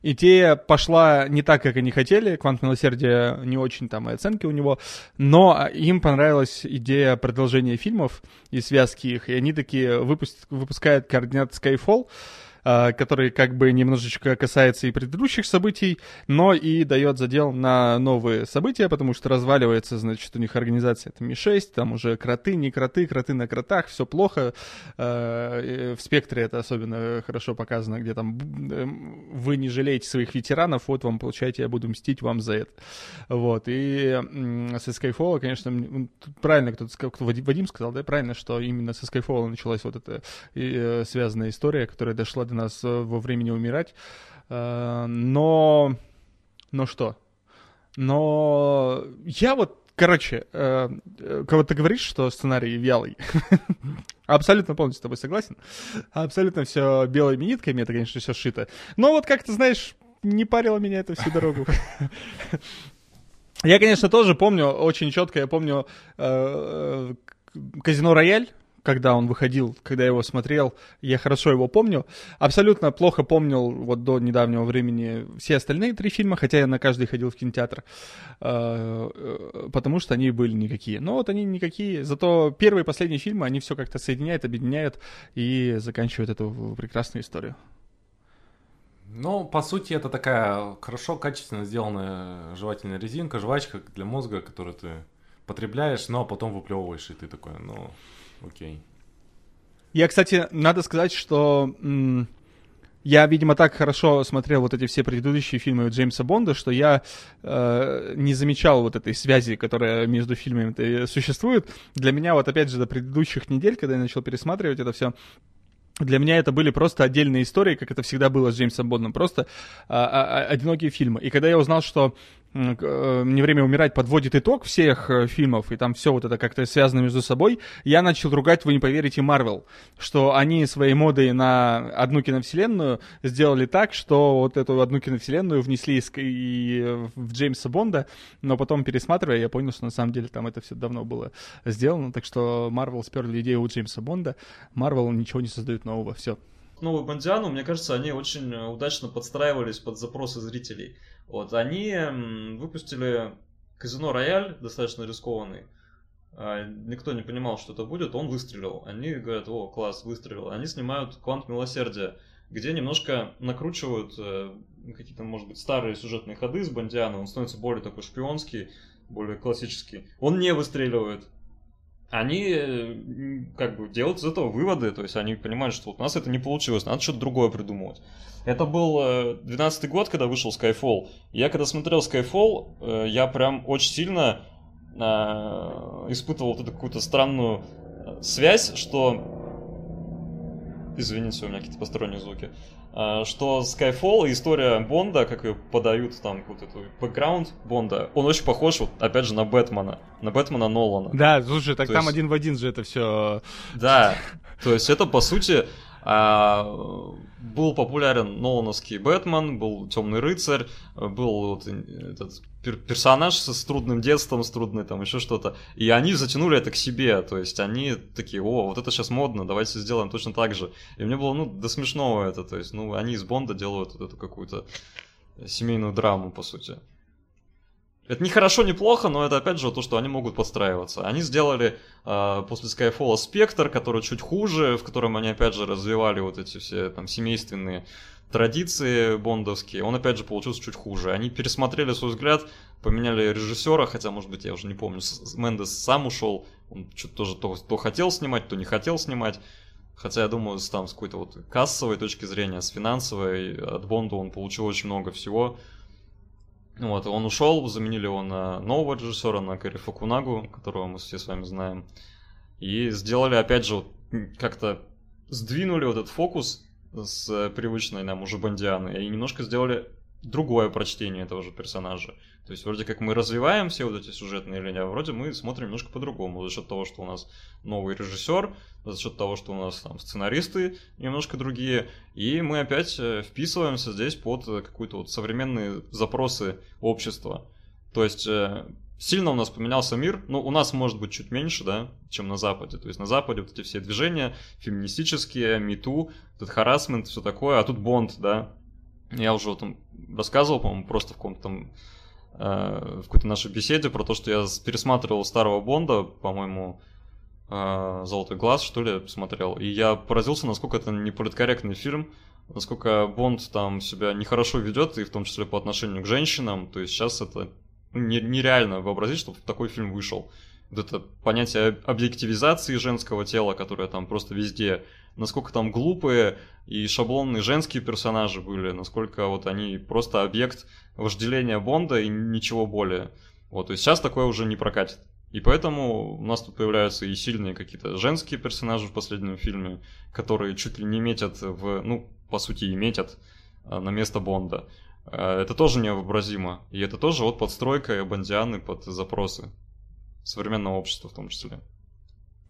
идея пошла не так, как они хотели, «Квант милосердия» не очень там и оценки у него, но им понравилась идея продолжения фильмов и связки их, и они такие выпуск, выпускают координат Skyfall, который как бы немножечко касается и предыдущих событий, но и дает задел на новые события, потому что разваливается, значит, у них организация это Ми-6, там уже кроты, не кроты, кроты на кротах, все плохо. Э, в спектре это особенно хорошо показано, где там вы не жалеете своих ветеранов, вот вам, получаете, я буду мстить вам за это. Вот, и со Skyfall, конечно, правильно кто-то сказал, Вадим сказал, да, правильно, что именно со Skyfall началась вот эта э, связанная история, которая дошла до нас э, во времени умирать. Э, но... Но что? Но я вот Короче, э, кого ты говоришь, что сценарий вялый. *laughs* Абсолютно полностью с тобой согласен. Абсолютно все белыми нитками, это, конечно, все сшито. Но вот как ты знаешь, не парило меня это всю дорогу. *laughs* Я, конечно, тоже помню, очень четко, я помню Казино Рояль, когда он выходил, когда я его смотрел, я хорошо его помню. Абсолютно плохо помнил вот до недавнего времени все остальные три фильма, хотя я на каждый ходил в кинотеатр, э, э, потому что они были никакие. Но вот они никакие, зато первые и последние фильмы, они все как-то соединяют, объединяют и заканчивают эту прекрасную историю. Ну, по сути, это такая хорошо, качественно сделанная жевательная резинка, жвачка для мозга, которую ты потребляешь, но потом выплевываешь, и ты такой, ну, окей. Я, кстати, надо сказать, что м- я, видимо, так хорошо смотрел вот эти все предыдущие фильмы Джеймса Бонда, что я э, не замечал вот этой связи, которая между фильмами существует. Для меня вот опять же до предыдущих недель, когда я начал пересматривать это все, для меня это были просто отдельные истории, как это всегда было с Джеймсом Бондом, просто а, а, а одинокие фильмы. И когда я узнал, что «Не время умирать» подводит итог всех э, фильмов, и там все вот это как-то связано между собой, я начал ругать, вы не поверите, Марвел, что они своей модой на одну киновселенную сделали так, что вот эту одну киновселенную внесли и в Джеймса Бонда, но потом, пересматривая, я понял, что на самом деле там это все давно было сделано, так что Марвел сперли идею у Джеймса Бонда, Марвел ничего не создает нового, все. Новую Бондиану, мне кажется, они очень удачно подстраивались под запросы зрителей. Вот, они выпустили казино Рояль, достаточно рискованный. А, никто не понимал, что это будет, он выстрелил. Они говорят, о, класс, выстрелил. Они снимают «Квант милосердия», где немножко накручивают э, какие-то, может быть, старые сюжетные ходы с Бондиана. Он становится более такой шпионский, более классический. Он не выстреливает. Они как бы делают из этого выводы, то есть они понимают, что вот у нас это не получилось, надо что-то другое придумывать. Это был 12 э, год, когда вышел Skyfall. Я когда смотрел Skyfall, э, я прям очень сильно э, испытывал вот эту какую-то странную связь, что... Извините, у меня какие-то посторонние звуки. Что Skyfall и история Бонда, как ее подают там, вот эту бэкграунд Бонда, он очень похож, вот, опять же, на Бэтмена. На Бэтмена Нолана. Да, слушай, так то там есть... один в один же это все. Да, то есть это, по сути, а, был популярен Нолановский Бэтмен, был Темный рыцарь, был вот этот персонаж с трудным детством, с трудной там еще что-то. И они затянули это к себе. То есть они такие, о, вот это сейчас модно, давайте сделаем точно так же. И мне было, ну, до смешного это. То есть, ну, они из Бонда делают вот эту какую-то семейную драму, по сути. Это не хорошо, не плохо, но это опять же то, что они могут подстраиваться. Они сделали э, после Skyfall Спектр, который чуть хуже, в котором они опять же развивали вот эти все там семейственные традиции бондовские. Он опять же получился чуть хуже. Они пересмотрели свой взгляд, поменяли режиссера, хотя, может быть, я уже не помню, Мендес сам ушел, он что-то тоже то, то хотел снимать, то не хотел снимать. Хотя, я думаю, там, с какой-то вот кассовой точки зрения, с финансовой, от Бонда он получил очень много всего. Вот, он ушел, заменили его на нового режиссера, на Кэрри Факунагу, которого мы все с вами знаем. И сделали, опять же, как-то сдвинули вот этот фокус с привычной нам уже Бондианы и немножко сделали другое прочтение этого же персонажа. То есть вроде как мы развиваем все вот эти сюжетные линии, а вроде мы смотрим немножко по-другому. За счет того, что у нас новый режиссер, за счет того, что у нас там сценаристы немножко другие, и мы опять э, вписываемся здесь под какие-то вот современные запросы общества. То есть э, сильно у нас поменялся мир, ну, у нас может быть чуть меньше, да, чем на Западе. То есть на Западе вот эти все движения феминистические, мету, этот харасмент, все такое, а тут Бонд, да, я уже вот рассказывал, по-моему, просто в каком-то там э, в какой-то нашей беседе про то, что я пересматривал старого Бонда, по-моему, э, «Золотой глаз», что ли, посмотрел. И я поразился, насколько это неполиткорректный фильм. насколько Бонд там себя нехорошо ведет, и в том числе по отношению к женщинам. То есть сейчас это нереально вообразить, чтобы такой фильм вышел. Вот это понятие объективизации женского тела, которое там просто везде, насколько там глупые и шаблонные женские персонажи были, насколько вот они просто объект вожделения Бонда и ничего более. Вот, есть сейчас такое уже не прокатит. И поэтому у нас тут появляются и сильные какие-то женские персонажи в последнем фильме, которые чуть ли не метят в, ну, по сути, и метят а, на место Бонда. А, это тоже невообразимо. И это тоже вот подстройка Бондианы под запросы современного общества в том числе.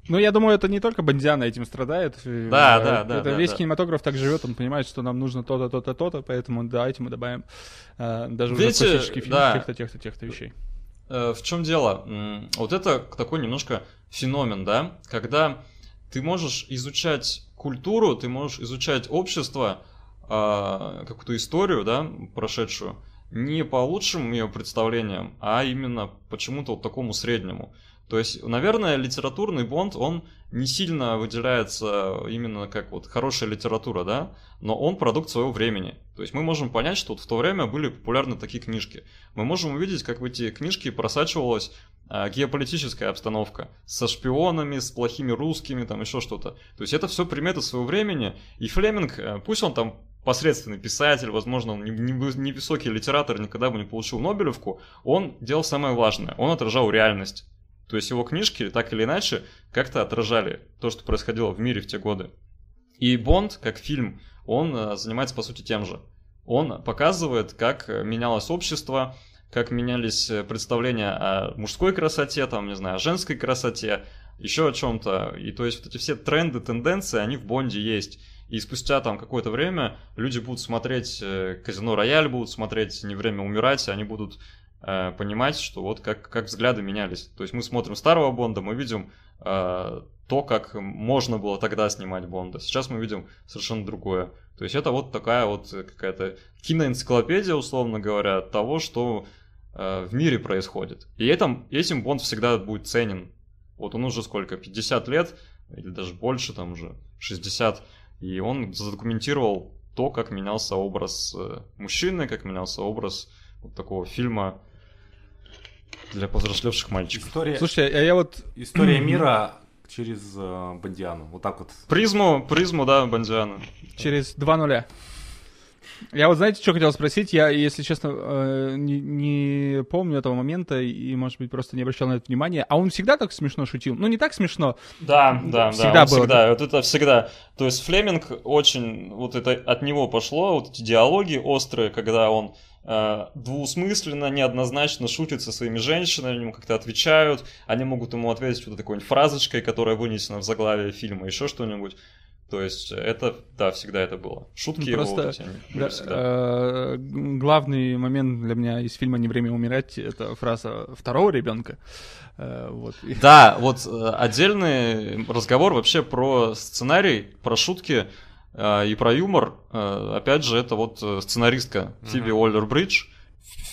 Ну, я думаю, это не только Бондиана этим страдает. Да, да, да. Это да, весь да. кинематограф так живет, он понимает, что нам нужно то-то, то-то, то-то, поэтому давайте мы добавим э, даже Видите, уже классический фильм да. тех-то, тех-то, тех-то вещей. Э, В чем дело? Вот это такой немножко феномен, да, когда ты можешь изучать культуру, ты можешь изучать общество, а, какую-то историю, да, прошедшую, не по лучшим ее представлениям, а именно почему-то вот такому среднему. То есть, наверное, литературный бонд, он не сильно выделяется именно как вот хорошая литература, да, но он продукт своего времени. То есть мы можем понять, что вот в то время были популярны такие книжки. Мы можем увидеть, как в эти книжки просачивалась а, геополитическая обстановка со шпионами, с плохими русскими, там еще что-то. То есть это все приметы своего времени, и Флеминг, э, пусть он там посредственный писатель, возможно, он не, не, вы- не высокий литератор, никогда бы не получил Нобелевку, он делал самое важное, он отражал реальность. То есть его книжки так или иначе как-то отражали то, что происходило в мире в те годы. И Бонд, как фильм, он э, занимается по сути тем же. Он показывает, как э, менялось общество, как менялись э, представления о мужской красоте, там, не знаю, о женской красоте, еще о чем-то. И то есть вот эти все тренды, тенденции, они в Бонде есть. И спустя там какое-то время люди будут смотреть Казино Рояль, будут смотреть Не время умирать, они будут э, понимать, что вот как, как взгляды менялись. То есть мы смотрим старого Бонда, мы видим э, то, как можно было тогда снимать Бонда. Сейчас мы видим совершенно другое. То есть это вот такая вот какая-то киноэнциклопедия, условно говоря, того, что э, в мире происходит. И этим, этим Бонд всегда будет ценен. Вот он уже сколько, 50 лет, или даже больше, там уже 60, и он задокументировал то, как менялся образ э, мужчины, как менялся образ вот такого фильма для повзрослевших мальчиков. История, Слушайте, а я вот... история *clears throat* мира через э, Бондиану. Вот так вот. Призму, призму, да, Бондиана. Через два нуля. Я вот знаете, что хотел спросить? Я, если честно, э, не, не помню этого момента и, может быть, просто не обращал на это внимания. А он всегда так смешно шутил? Ну, не так смешно. Да, да, Всегда да, он было, всегда, вот это всегда. То есть Флеминг очень, вот это от него пошло, вот эти диалоги острые, когда он двусмысленно, неоднозначно шутит со своими женщинами, ему как-то отвечают, они могут ему ответить что-то такой фразочкой, которая вынесена в заглавие фильма, еще что-нибудь. То есть это, да, всегда это было. Шутки Ну, его просто, вот эти, они Да, всегда. э, главный момент для меня из фильма «Не время умирать» — это фраза второго ребенка. Э, вот. Да, вот э, отдельный разговор вообще про сценарий, про шутки э, и про юмор. Э, опять же, это вот э, сценаристка Фиби Уоллер-Бридж.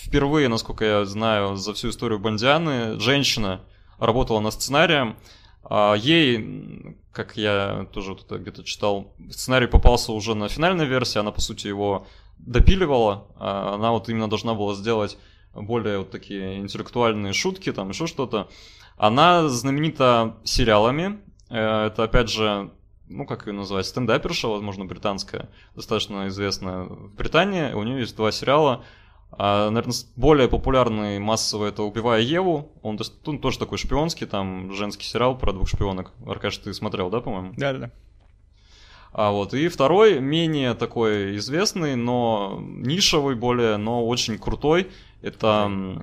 Впервые, насколько я знаю, за всю историю Бондианы, женщина работала над сценарием. А Ей, как я тоже где-то читал, сценарий попался уже на финальной версии, она, по сути, его допиливала. А Она вот именно должна была сделать более вот такие интеллектуальные шутки, там еще что-то. Она знаменита сериалами. Э, Это, опять же, ну, как ее называть, стендаперша, возможно, британская, достаточно известная в Британии. У нее есть два сериала. А, наверное, более популярный массово это «Убивая Еву». Он дос- ну, тоже такой шпионский, там женский сериал про двух шпионок. Аркаш, ты смотрел, да, по-моему? Да-да-да. А вот и второй, менее такой известный, но нишевый более, но очень крутой. Это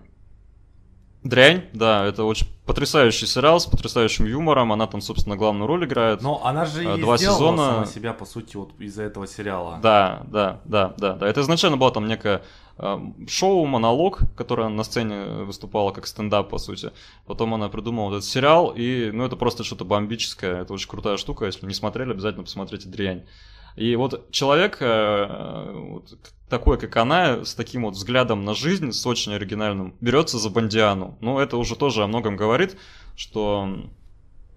Дрянь, да, это очень потрясающий сериал с потрясающим юмором. Она там, собственно, главную роль играет. Но она же Э, и два сезона. сама себя, по сути, вот из-за этого сериала. Да, да, да, да, да. Это изначально было там некое э, шоу, монолог, которое на сцене выступало как стендап, по сути. Потом она придумала этот сериал, и, ну, это просто что-то бомбическое. Это очень крутая штука. Если не смотрели, обязательно посмотрите «Дрянь». И вот человек э, вот, такой, как она, с таким вот взглядом на жизнь, с очень оригинальным, берется за Бондиану. Ну, это уже тоже о многом говорит, что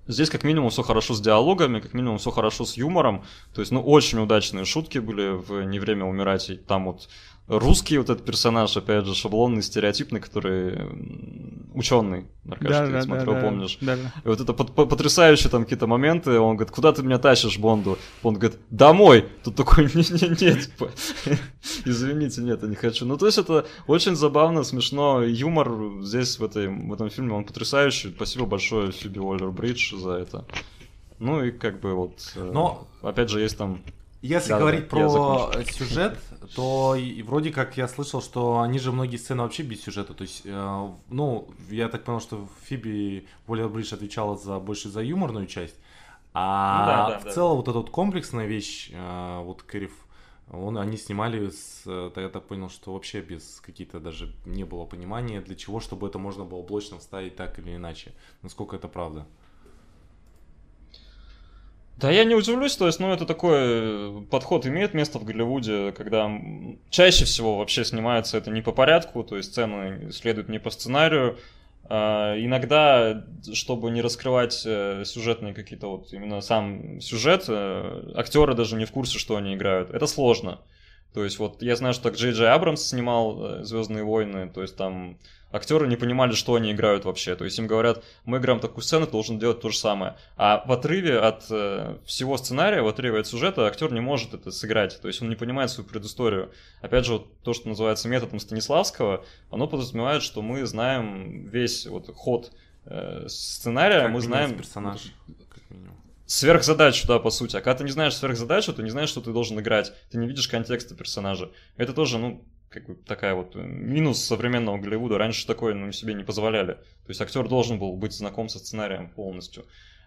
Здесь как минимум все хорошо с диалогами, как минимум все хорошо с юмором. То есть, ну, очень удачные шутки были в «Не время умирать». И там вот русский вот этот персонаж, опять же, шаблонный, стереотипный, который ученый, Аркаш, да, ты да, смотрел, да, помнишь? Да, да. И вот это потрясающие там какие-то моменты, он говорит, куда ты меня тащишь, Бонду? Он говорит, домой! Тут такой, нет, нет, нет, типа, *laughs* извините, нет, я не хочу. Ну, то есть это очень забавно, смешно, юмор здесь, в, этой, в этом фильме, он потрясающий. Спасибо большое Фиби Уоллер-Бридж за это. Ну и как бы вот, э, Но... опять же, есть там если да, говорить да, про сюжет, то и, вроде как я слышал, что они же многие сцены вообще без сюжета. То есть, э, ну, я так понял, что Фиби Уоллер Бридж отвечала за больше за юморную часть. А ну, да, да, в да, целом да. вот эта вот комплексная вещь, э, вот Кэриф, он, они снимали, с, я так понял, что вообще без каких-то даже не было понимания, для чего, чтобы это можно было блочно вставить так или иначе. Насколько это правда? Да я не удивлюсь, то есть, ну, это такой э, подход имеет место в Голливуде, когда чаще всего вообще снимается это не по порядку, то есть сцены следуют не по сценарию. А, иногда, чтобы не раскрывать э, сюжетные какие-то вот именно сам сюжет, э, актеры даже не в курсе, что они играют. Это сложно. То есть вот я знаю, что так Джей Джей Абрамс снимал «Звездные войны», то есть там актеры не понимали, что они играют вообще. То есть им говорят, мы играем такую сцену, ты должен делать то же самое. А в отрыве от э, всего сценария, в отрыве от сюжета, актер не может это сыграть. То есть он не понимает свою предысторию. Опять же, вот то, что называется методом Станиславского, оно подразумевает, что мы знаем весь вот ход э, сценария, как мы знаем... персонаж сверхзадачу, да, по сути. А когда ты не знаешь сверхзадачу, ты не знаешь, что ты должен играть. Ты не видишь контекста персонажа. Это тоже, ну, как бы такая вот э, минус современного Голливуда. Раньше такое ну, себе не позволяли. То есть актер должен был быть знаком со сценарием полностью.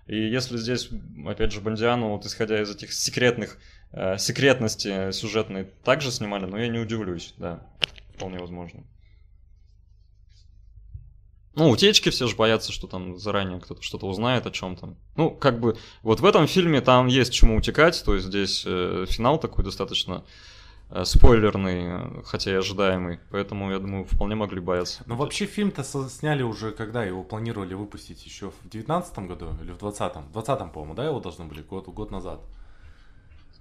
И если здесь, опять же, Бондиану, вот исходя из этих секретных, э, секретности сюжетной, также снимали, но я не удивлюсь, да, вполне возможно. Ну, утечки все же боятся, что там заранее кто-то что-то узнает о чем там. Ну, как бы, вот в этом фильме там есть чему утекать, то есть здесь э, финал такой достаточно спойлерный, хотя и ожидаемый, поэтому, я думаю, вполне могли бояться. Но вообще фильм-то сняли уже, когда его планировали выпустить, еще в девятнадцатом году или в двадцатом? В двадцатом, по-моему, да, его должны были, год, год назад.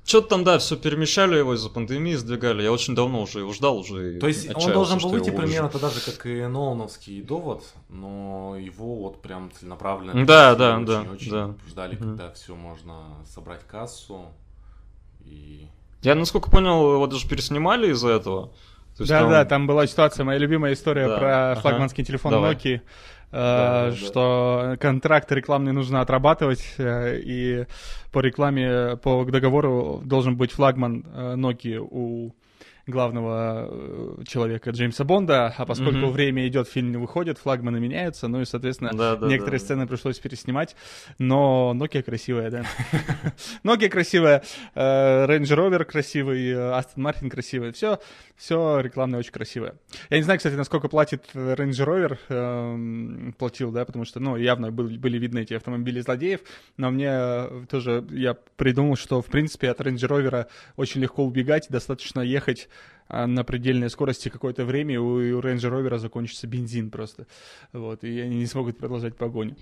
Что-то там, да, все перемещали его из-за пандемии, сдвигали. Я очень давно уже его ждал, уже То есть он должен был выйти примерно тогда же, как и Нолановский довод, но его вот прям целенаправленно... Да, да, очень, да, очень да. ждали, угу. когда все можно собрать кассу и я, насколько понял, его даже переснимали из-за этого. Да, там... да, там была ситуация, моя любимая история да. про ага. флагманский телефон Давай. Nokia. Да, да, что да. контракты рекламные нужно отрабатывать, э, и по рекламе, по договору должен быть флагман э, Nokia у главного э, человека Джеймса Бонда, а поскольку mm-hmm. время идет, фильм не выходит, флагманы меняются, ну и, соответственно, да, да, некоторые да. сцены пришлось переснимать, но Nokia красивая, да. *laughs* Nokia красивая, э, Range Rover красивый, Aston Martin красивый, все, все рекламное очень красивое. Я не знаю, кстати, насколько платит Range Rover, э, платил, да, потому что, ну, явно были, видны эти автомобили злодеев, но мне тоже, я придумал, что, в принципе, от Range Rover очень легко убегать, достаточно ехать на предельной скорости какое-то время, у, у Range Rover закончится бензин просто. Вот, и они не смогут продолжать погоню.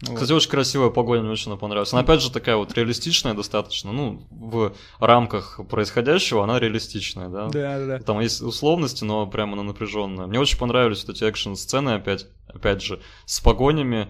Кстати, вот. очень красивая погоня, мне очень она понравилась. Она, опять же, такая вот реалистичная достаточно, ну, в рамках происходящего она реалистичная, да? Да, да, да. Там есть условности, но прямо она напряженная. Мне очень понравились вот эти экшн-сцены, опять, опять же, с погонями, а,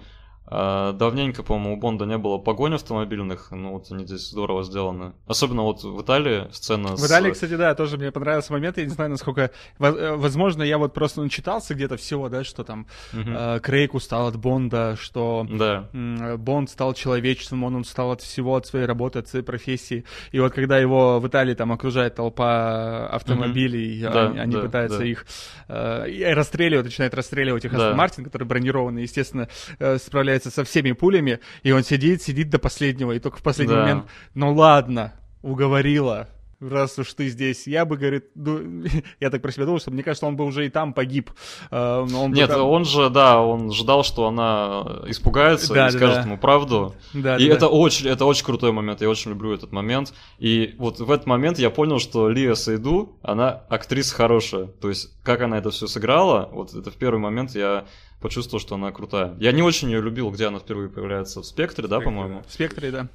давненько, по-моему, у Бонда не было погонь автомобильных, но вот они здесь здорово сделаны. Особенно вот в Италии сцена В Италии, кстати, да, тоже мне понравился момент, я не знаю, насколько... Э, возможно, я вот просто начитался где-то всего, да, что там угу. э, Крейг устал от Бонда, что да. Бонд стал человечеством, он устал от всего, от своей работы, от своей профессии. И вот когда его в Италии там окружает толпа автомобилей, угу. они, да, они да, пытаются да. их э, расстреливать, начинают расстреливать их да. Астон Мартин, который бронированный, естественно, э, справляется справляется со всеми пулями, и он сидит, сидит до последнего, и только в последний да. момент, ну ладно, уговорила, раз уж ты здесь, я бы, говорит, ну, *laughs* я так про себя думал, что мне кажется, он бы уже и там погиб. А, он Нет, там... он же, да, он ждал, что она испугается да, и да, скажет да. ему правду. Да, и да, это да. очень, это очень крутой момент, я очень люблю этот момент. И вот в этот момент я понял, что Лия Сайду, она актриса хорошая. То есть, как она это все сыграла, вот это в первый момент я почувствовал, что она крутая. Я не очень ее любил, где она впервые появляется в Спектре, да, по-моему? В Спектре, да.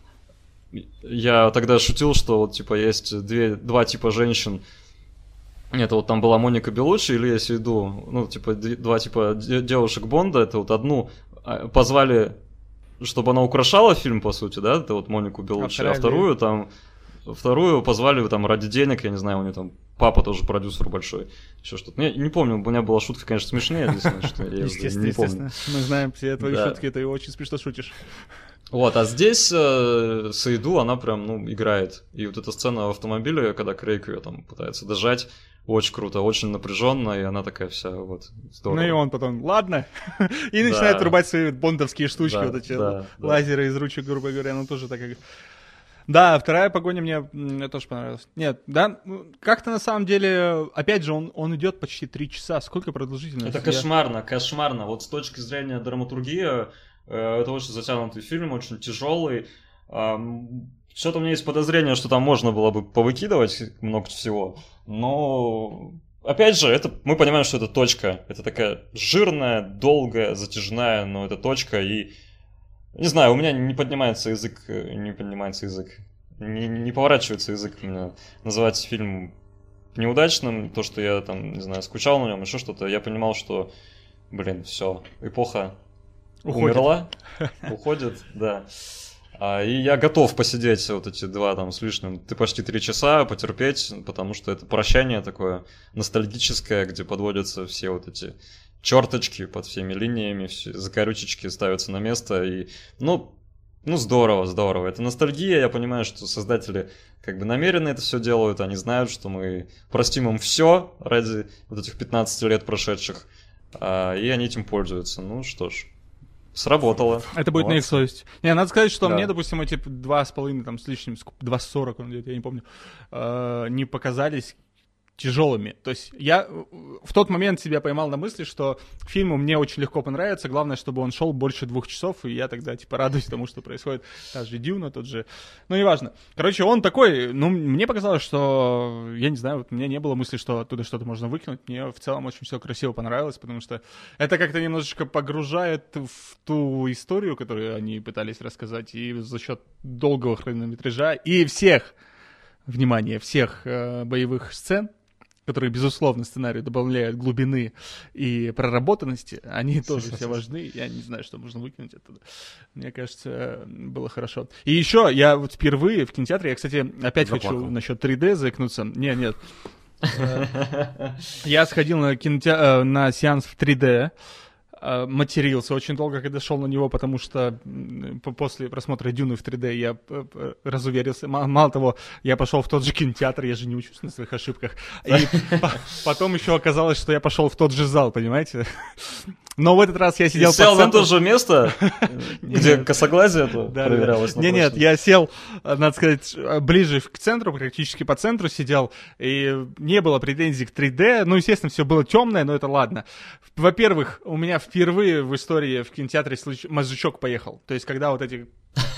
Я тогда шутил, что вот, типа, есть две, два типа женщин. Нет, вот там была Моника Белучи или я иду, ну, типа, два типа девушек Бонда. Это вот одну а, позвали, чтобы она украшала фильм, по сути, да, это вот Монику Белучи, а, а вторую там вторую позвали там ради денег, я не знаю, у нее там папа тоже продюсер большой, еще что-то. Не, не помню, у меня была шутка, конечно, смешнее, что я не помню. Мы знаем все твои шутки, ты очень смешно шутишь. Вот, а здесь э, Саиду, она прям, ну, играет. И вот эта сцена в автомобиле, когда Крейг ее там пытается дожать, очень круто, очень напряженно, и она такая вся вот здорово. Ну и он потом, ладно, *laughs* и начинает рубать свои бондовские штучки, вот эти лазеры из ручек, грубо говоря, ну тоже так как... Да, вторая погоня мне, мне тоже понравилась. Нет, да, ну, как-то на самом деле, опять же, он, он идет почти три часа. Сколько продолжительность? Это кошмарно, кошмарно. Вот с точки зрения драматургии, это очень затянутый фильм, очень тяжелый. Что-то у меня есть подозрение, что там можно было бы повыкидывать много всего, но опять же, это, мы понимаем, что это точка. Это такая жирная, долгая, затяжная, но это точка, и не знаю, у меня не поднимается язык, э, не поднимается язык, не, не поворачивается язык у меня называть фильм неудачным, то, что я там, не знаю, скучал на нем, еще что-то, я понимал, что, блин, все, эпоха уходит. умерла, *laughs* уходит, да. А, и я готов посидеть вот эти два там с лишним, ты почти три часа потерпеть, потому что это прощание такое ностальгическое, где подводятся все вот эти черточки под всеми линиями, все, закорючечки ставятся на место. И, ну, ну, здорово, здорово. Это ностальгия, я понимаю, что создатели как бы намеренно это все делают, они знают, что мы простим им все ради вот этих 15 лет прошедших, а, и они этим пользуются. Ну что ж, сработало. Это будет на их совесть. Не, надо сказать, что да. мне, допустим, эти два с половиной, там, с лишним, 2,40 он идет, я не помню, э, не показались тяжелыми. То есть я в тот момент себя поймал на мысли, что фильму мне очень легко понравится, главное, чтобы он шел больше двух часов, и я тогда, типа, радуюсь тому, что происходит. Та же Дюна, тот же... Ну, неважно. Короче, он такой, ну, мне показалось, что, я не знаю, вот у меня не было мысли, что оттуда что-то можно выкинуть. Мне в целом очень все красиво понравилось, потому что это как-то немножечко погружает в ту историю, которую они пытались рассказать, и за счет долгого хронометража, и всех, внимание, всех э, боевых сцен, которые, безусловно, сценарию добавляют глубины и проработанности, они *laughs* тоже все важны. Я не знаю, что можно выкинуть оттуда. Мне кажется, было хорошо. И еще, я вот впервые в кинотеатре, я, кстати, опять Заплакал. хочу насчет 3D заикнуться. Не, нет. *laughs* Я сходил на, кинотеатр, э, на сеанс в 3D, Э, матерился очень долго, когда шел на него, потому что после просмотра Дюны в 3D я э, э, разуверился. Мало того, я пошел в тот же кинотеатр, я же не учусь на своих ошибках. И *laughs* потом еще оказалось, что я пошел в тот же зал, понимаете? Но в этот раз я сидел и сел на то же место, *laughs* где косоглазие проверялось? Нет, нет, я сел, надо сказать, ближе к центру, практически по центру сидел, и не было претензий к 3D. Ну, естественно, все было темное, но это ладно. Во-первых, у меня впервые в истории в кинотеатре мозжечок поехал. То есть, когда вот эти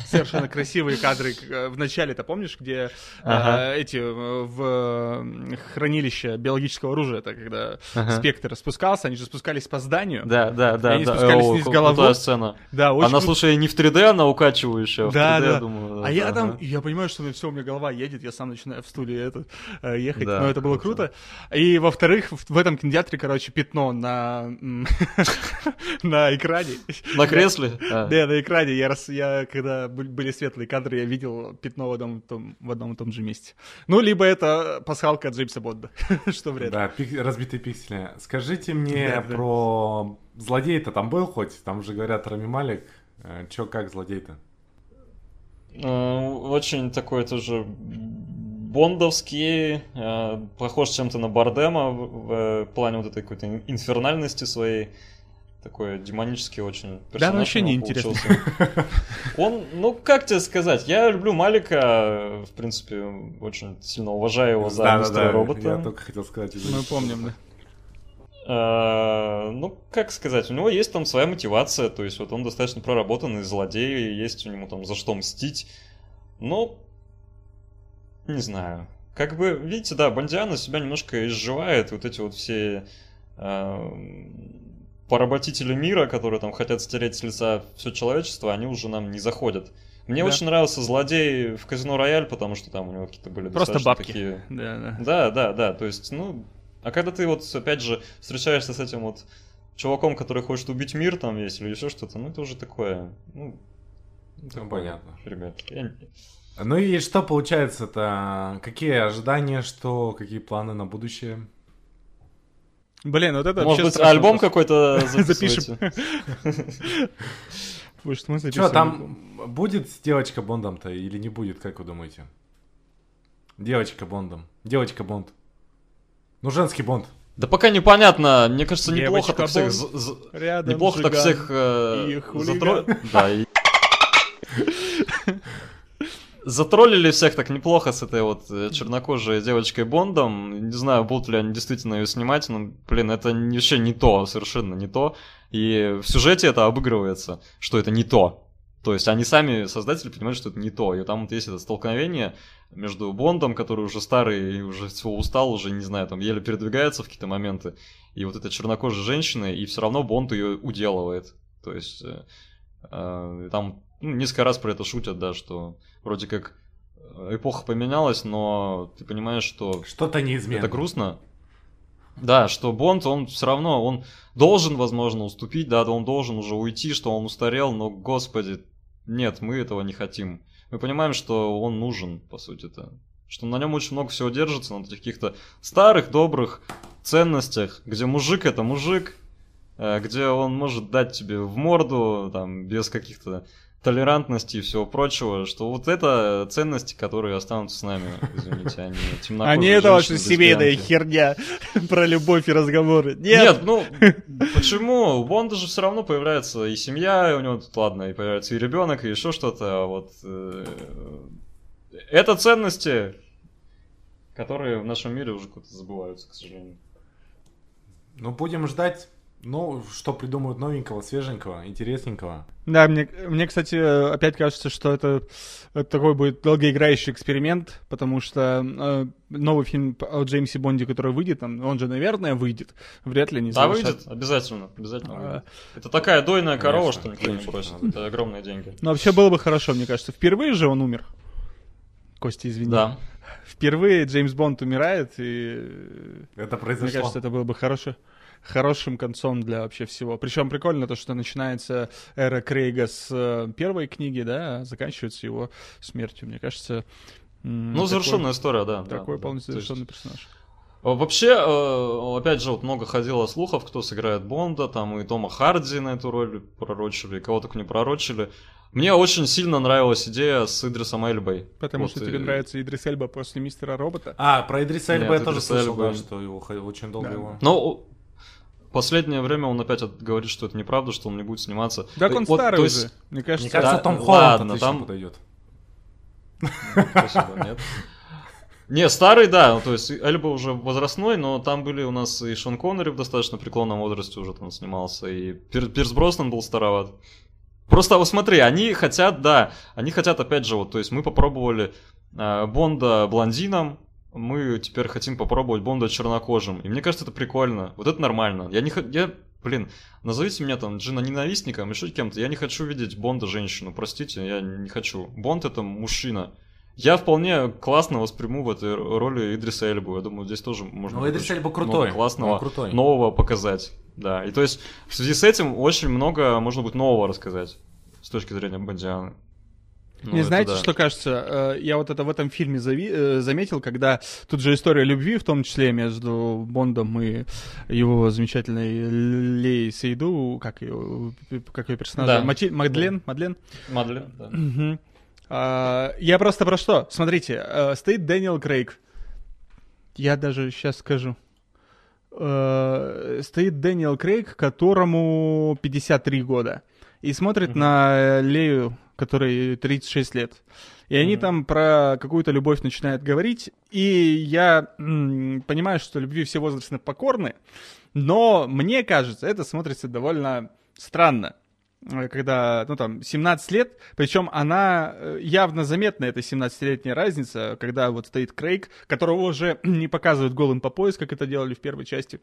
совершенно красивые кадры э, в начале-то, помнишь, где э, ага. э, эти в хранилище биологического оружия, это когда ага. спектр спускался, они же спускались по зданию. Да, да, да. Они да. спускались вниз головой. сцена. Да, очень Она, слушай, не в 3D, она укачивающая, а да, 3D, да. думаю. А я там, я понимаю, что все, у меня голова едет, я сам начинаю в студии это, э, ехать, да, но это было круто. И, во-вторых, в этом кинотеатре, короче, пятно на *laughs* на экране. На кресле? Да, на экране. Я, я когда были светлые кадры, я видел пятно в одном, том, в одном и том же месте. Ну, либо это пасхалка от Джеймса Бонда, *laughs* что вряд ли. Да, пик, разбитые пиксели. Скажите мне да, про... Да. Злодей-то там был хоть? Там же говорят Рами Малик. Э, чё, как злодей-то? Ну, очень такой тоже бондовский, э, похож чем-то на Бардема в плане вот этой какой-то инфернальности своей такой демонический очень персонаж. Да, вообще не интересно. Он, ну, как тебе сказать, я люблю Малика, в принципе, очень сильно уважаю его за Да-да-да, мистера робота. Я только хотел сказать. Мы помним, да. А, Ну, как сказать, у него есть там своя мотивация, то есть вот он достаточно проработанный злодей, и есть у него там за что мстить. Но, не знаю. Как бы, видите, да, Бондиана себя немножко изживает, вот эти вот все а, поработители мира, которые там хотят стереть с лица все человечество, они уже нам не заходят. Мне Да. очень нравился злодей в Казино Рояль, потому что там у него какие-то были Просто достаточно бабки. такие Да, да. да, да, да. То есть, ну, а когда ты вот, опять же, встречаешься с этим вот чуваком, который хочет убить мир там весь или еще что-то, ну, это уже такое, ну, Ну, такое, понятно. Ребят, я Ну и что получается-то? Какие ожидания, что, какие планы на будущее? Блин, вот это Может быть, альбом какой-то *laughs* Запишем. *laughs* Может, мы Что, там будет с девочка Бондом-то или не будет, как вы думаете? Девочка Бондом. Девочка Бонд. Ну, женский Бонд. Да пока непонятно, мне кажется, неплохо так всех... Рядом Неплохо так всех э, и хулиган. затро- Да, и- *laughs* Затроллили всех так неплохо с этой вот э, чернокожей девочкой Бондом. Не знаю, будут ли они действительно ее снимать, но, блин, это вообще не то, совершенно не то. И в сюжете это обыгрывается, что это не то. То есть они сами, создатели, понимают, что это не то. И там вот есть это столкновение между Бондом, который уже старый и уже всего устал, уже, не знаю, там еле передвигается в какие-то моменты, и вот этой чернокожей женщины, и все равно Бонд ее уделывает. То есть э, э, там ну, несколько раз про это шутят, да, что вроде как э, эпоха поменялась, но ты понимаешь, что Что-то неизменно. это грустно. Да, что Бонд, он все равно, он должен, возможно, уступить, да, он должен уже уйти, что он устарел, но, господи, нет, мы этого не хотим. Мы понимаем, что он нужен, по сути-то. Что на нем очень много всего держится, на таких каких-то старых, добрых ценностях, где мужик это мужик, э, где он может дать тебе в морду, там, без каких-то толерантности и всего прочего, что вот это ценности, которые останутся с нами, извините, они темнокожие А не это ваша семейная херня *laughs* про любовь и разговоры. Нет, Нет, ну *laughs* почему? У Бонда же все равно появляется и семья, и у него тут ладно, и появляется и ребенок, и еще что-то. а Вот э, это ценности, которые в нашем мире уже куда-то забываются, к сожалению. Ну, будем ждать, ну, что придумают новенького, свеженького, интересненького. Да, мне, мне, кстати, опять кажется, что это, это такой будет долгоиграющий эксперимент, потому что э, новый фильм о Джеймсе Бонде, который выйдет, там, он же, наверное, выйдет. Вряд ли не Да, завершат. выйдет, обязательно, обязательно А. Это такая дойная корова, что никто не надо. Это огромные деньги. Ну, вообще было бы хорошо, мне кажется. Впервые же он умер. Костя, извини. Да. Впервые Джеймс Бонд умирает, и э, Это мне произошло. кажется, это было бы хорошо, хорошим концом для вообще всего. Причем прикольно то, что начинается эра Крейга с э, первой книги, да, а заканчивается его смертью. Мне кажется... Ну, такой- завершенная история, да. да, Такой да. полностью есть- завершенный персонаж. А, Вообще, э, опять же, вот много ходило слухов, кто сыграет Бонда, там и Тома Харди на эту роль пророчили, кого только не пророчили. Мне очень сильно нравилась идея с Идрисом Эльбой. Потому Вот, что тебе и- нравится Идрис Эльба после Мистера Робота. А, про Идриса Эльба Нет, я тоже Идриса слышал, Эльба- да, что его очень долго Да. его... В последнее время он опять говорит, что это неправда, что он не будет сниматься. Так он вот, старый то уже. есть- Мне кажется, Мне кажется, Да, Том ладно, Холланд отлично там- подойдет. Спасибо, нет. Не, старый, да, ну, то есть Эльба уже возрастной, но там были у нас и Шон Коннери в достаточно преклонном возрасте уже там снимался, и Пир- Пирс Броснан был староват. Просто вот смотри, они хотят, да, они хотят опять же, вот, то есть мы попробовали э, Бонда блондином, мы теперь хотим попробовать Бонда чернокожим, и мне кажется, это прикольно, вот это нормально. Я не х- я, блин, назовите меня там Джина ненавистником, еще кем-то, я не хочу видеть Бонда женщину, простите, я не хочу. Бонд это мужчина. Я вполне классно восприму в этой роли Идриса Эльбу. Я думаю, здесь тоже можно Ну, Идрис много крутой. классного Он крутой. нового показать. Да. И то есть в связи с этим очень много можно будет нового рассказать с точки зрения Бондианы. Ну, знаете, да. что кажется? Э, Я вот это в этом фильме зави- э, заметил, когда тут же история любви, в том числе между Бондом и его замечательной Леей Сейду, как ее, как ее персонаж? Да. Мати- Мадлен? Мадлен? Мадлен, да. Мгм. А, Я просто про что? Смотрите, э, стоит Дэниел Крейг. Я даже сейчас скажу. стоит Дэниел Крейг, которому 53 года, и смотрит mm-hmm. на Лею, которой 36 лет. И mm-hmm. они там про какую-то любовь начинают говорить, и я м, понимаю, что любви все возрастно покорны, но мне кажется, это смотрится довольно странно когда, ну там, 17 лет, причем она э, явно заметна, эта 17-летняя разница, когда вот стоит Крейг, которого уже *clears throat* не показывают голым по пояс, как это делали в первой части,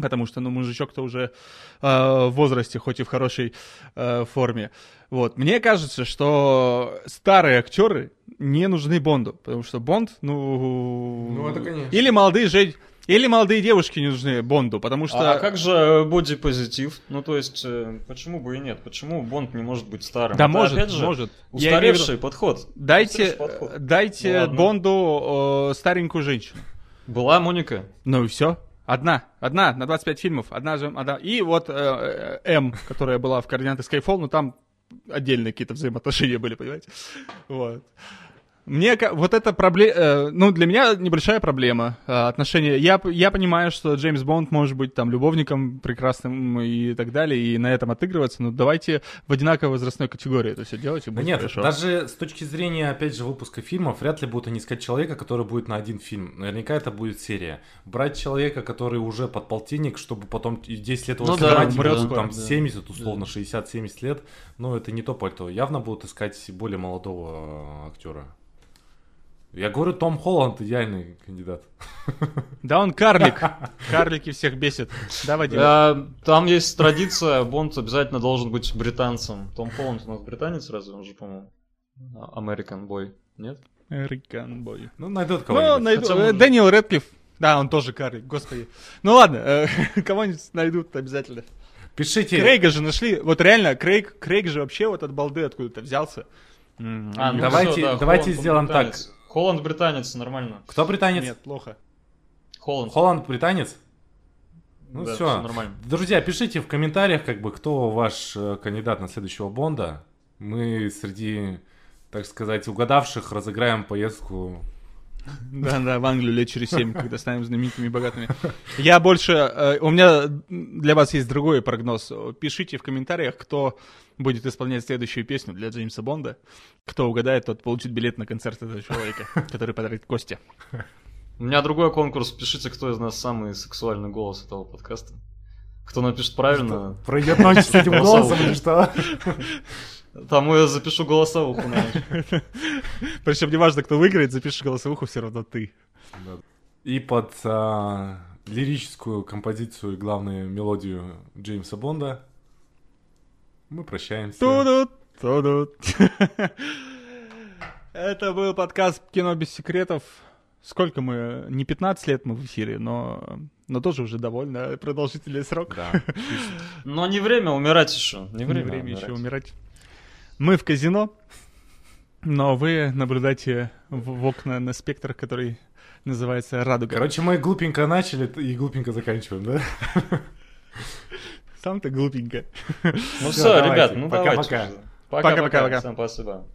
потому что, ну, мужичок-то уже э, в возрасте, хоть и в хорошей э, форме. Вот, мне кажется, что старые актеры не нужны Бонду, потому что Бонд, ну... Ну, это конечно. Или молодые же или молодые девушки не нужны Бонду, потому что... А, как же бодипозитив? Ну, то есть, э, почему бы и нет? Почему Бонд не может быть старым? Да, Это, может, опять же, может. Устаревший виду... подход. Дайте, подход. дайте ну, Бонду э, старенькую женщину. Была Моника. Ну и все. Одна, одна на 25 фильмов, одна же, одна. И вот э, э, М, которая была в координаты Skyfall, ну там отдельные какие-то взаимоотношения были, понимаете? Вот. Мне вот это проблема, э, ну, для меня небольшая проблема э, отношения. Я, я понимаю, что Джеймс Бонд может быть там любовником прекрасным и так далее, и на этом отыгрываться, но давайте в одинаковой возрастной категории это все делать, и будет да нет, хорошо. даже с точки зрения, опять же, выпуска фильмов, вряд ли будут они искать человека, который будет на один фильм. Наверняка это будет серия. Брать человека, который уже под полтинник, чтобы потом 10 лет его ну, снимать, да, умрет, там да. 70, условно, да. 60-70 лет, ну, это не то пальто. Явно будут искать более молодого э, актера. Я говорю, Том Холланд идеальный кандидат. Да он карлик. *laughs* Карлики всех бесит. Да, Вадим? А, там есть традиция, Бонд обязательно должен быть британцем. Том Холланд у нас британец разве? Он же, по-моему, American Boy, нет? American Boy. Ну, найдут ну, кого-нибудь. Ну, найду... Хотя... Дэниел Редклифф. Да, он тоже карлик, господи. Ну ладно, э, *laughs* кого-нибудь найдут обязательно. Пишите. Крейга же нашли. Вот реально, Крейг, Крейг же вообще вот от балды откуда-то взялся. А, ну давайте, все, да, давайте сделаем так. Холланд британец, нормально. Кто британец? Нет, плохо. Холланд. Холланд британец? Ну да, все. нормально. Друзья, пишите в комментариях, как бы, кто ваш э, кандидат на следующего Бонда. Мы среди, так сказать, угадавших разыграем поездку да, да, в Англию лет через 7, когда станем знаменитыми и богатыми. Я больше... Э, у меня для вас есть другой прогноз. Пишите в комментариях, кто будет исполнять следующую песню для Джеймса Бонда. Кто угадает, тот получит билет на концерт этого человека, который подарит Костя. У меня другой конкурс. Пишите, кто из нас самый сексуальный голос этого подкаста. Кто напишет правильно... Пройдет ночь с этим голосом или что? *laughs* Там я запишу голосовуху. *laughs* Причем неважно, кто выиграет, запишешь голосовуху все равно ты. И под а, лирическую композицию и главную мелодию Джеймса Бонда мы прощаемся. Тудут, тудут. *laughs* Это был подкаст «Кино без секретов». Сколько мы? Не 15 лет мы в эфире, но, но тоже уже довольно продолжительный срок. Да. *laughs* Но не время умирать еще. Не время, не время умирать. еще умирать. Мы в казино, но вы наблюдаете в, в окна на спектр, который называется «Радуга». Короче, мы глупенько начали и глупенько заканчиваем, да? Сам-то глупенько. Ну все, ребят, ну пока-пока. Пока-пока. Всем спасибо.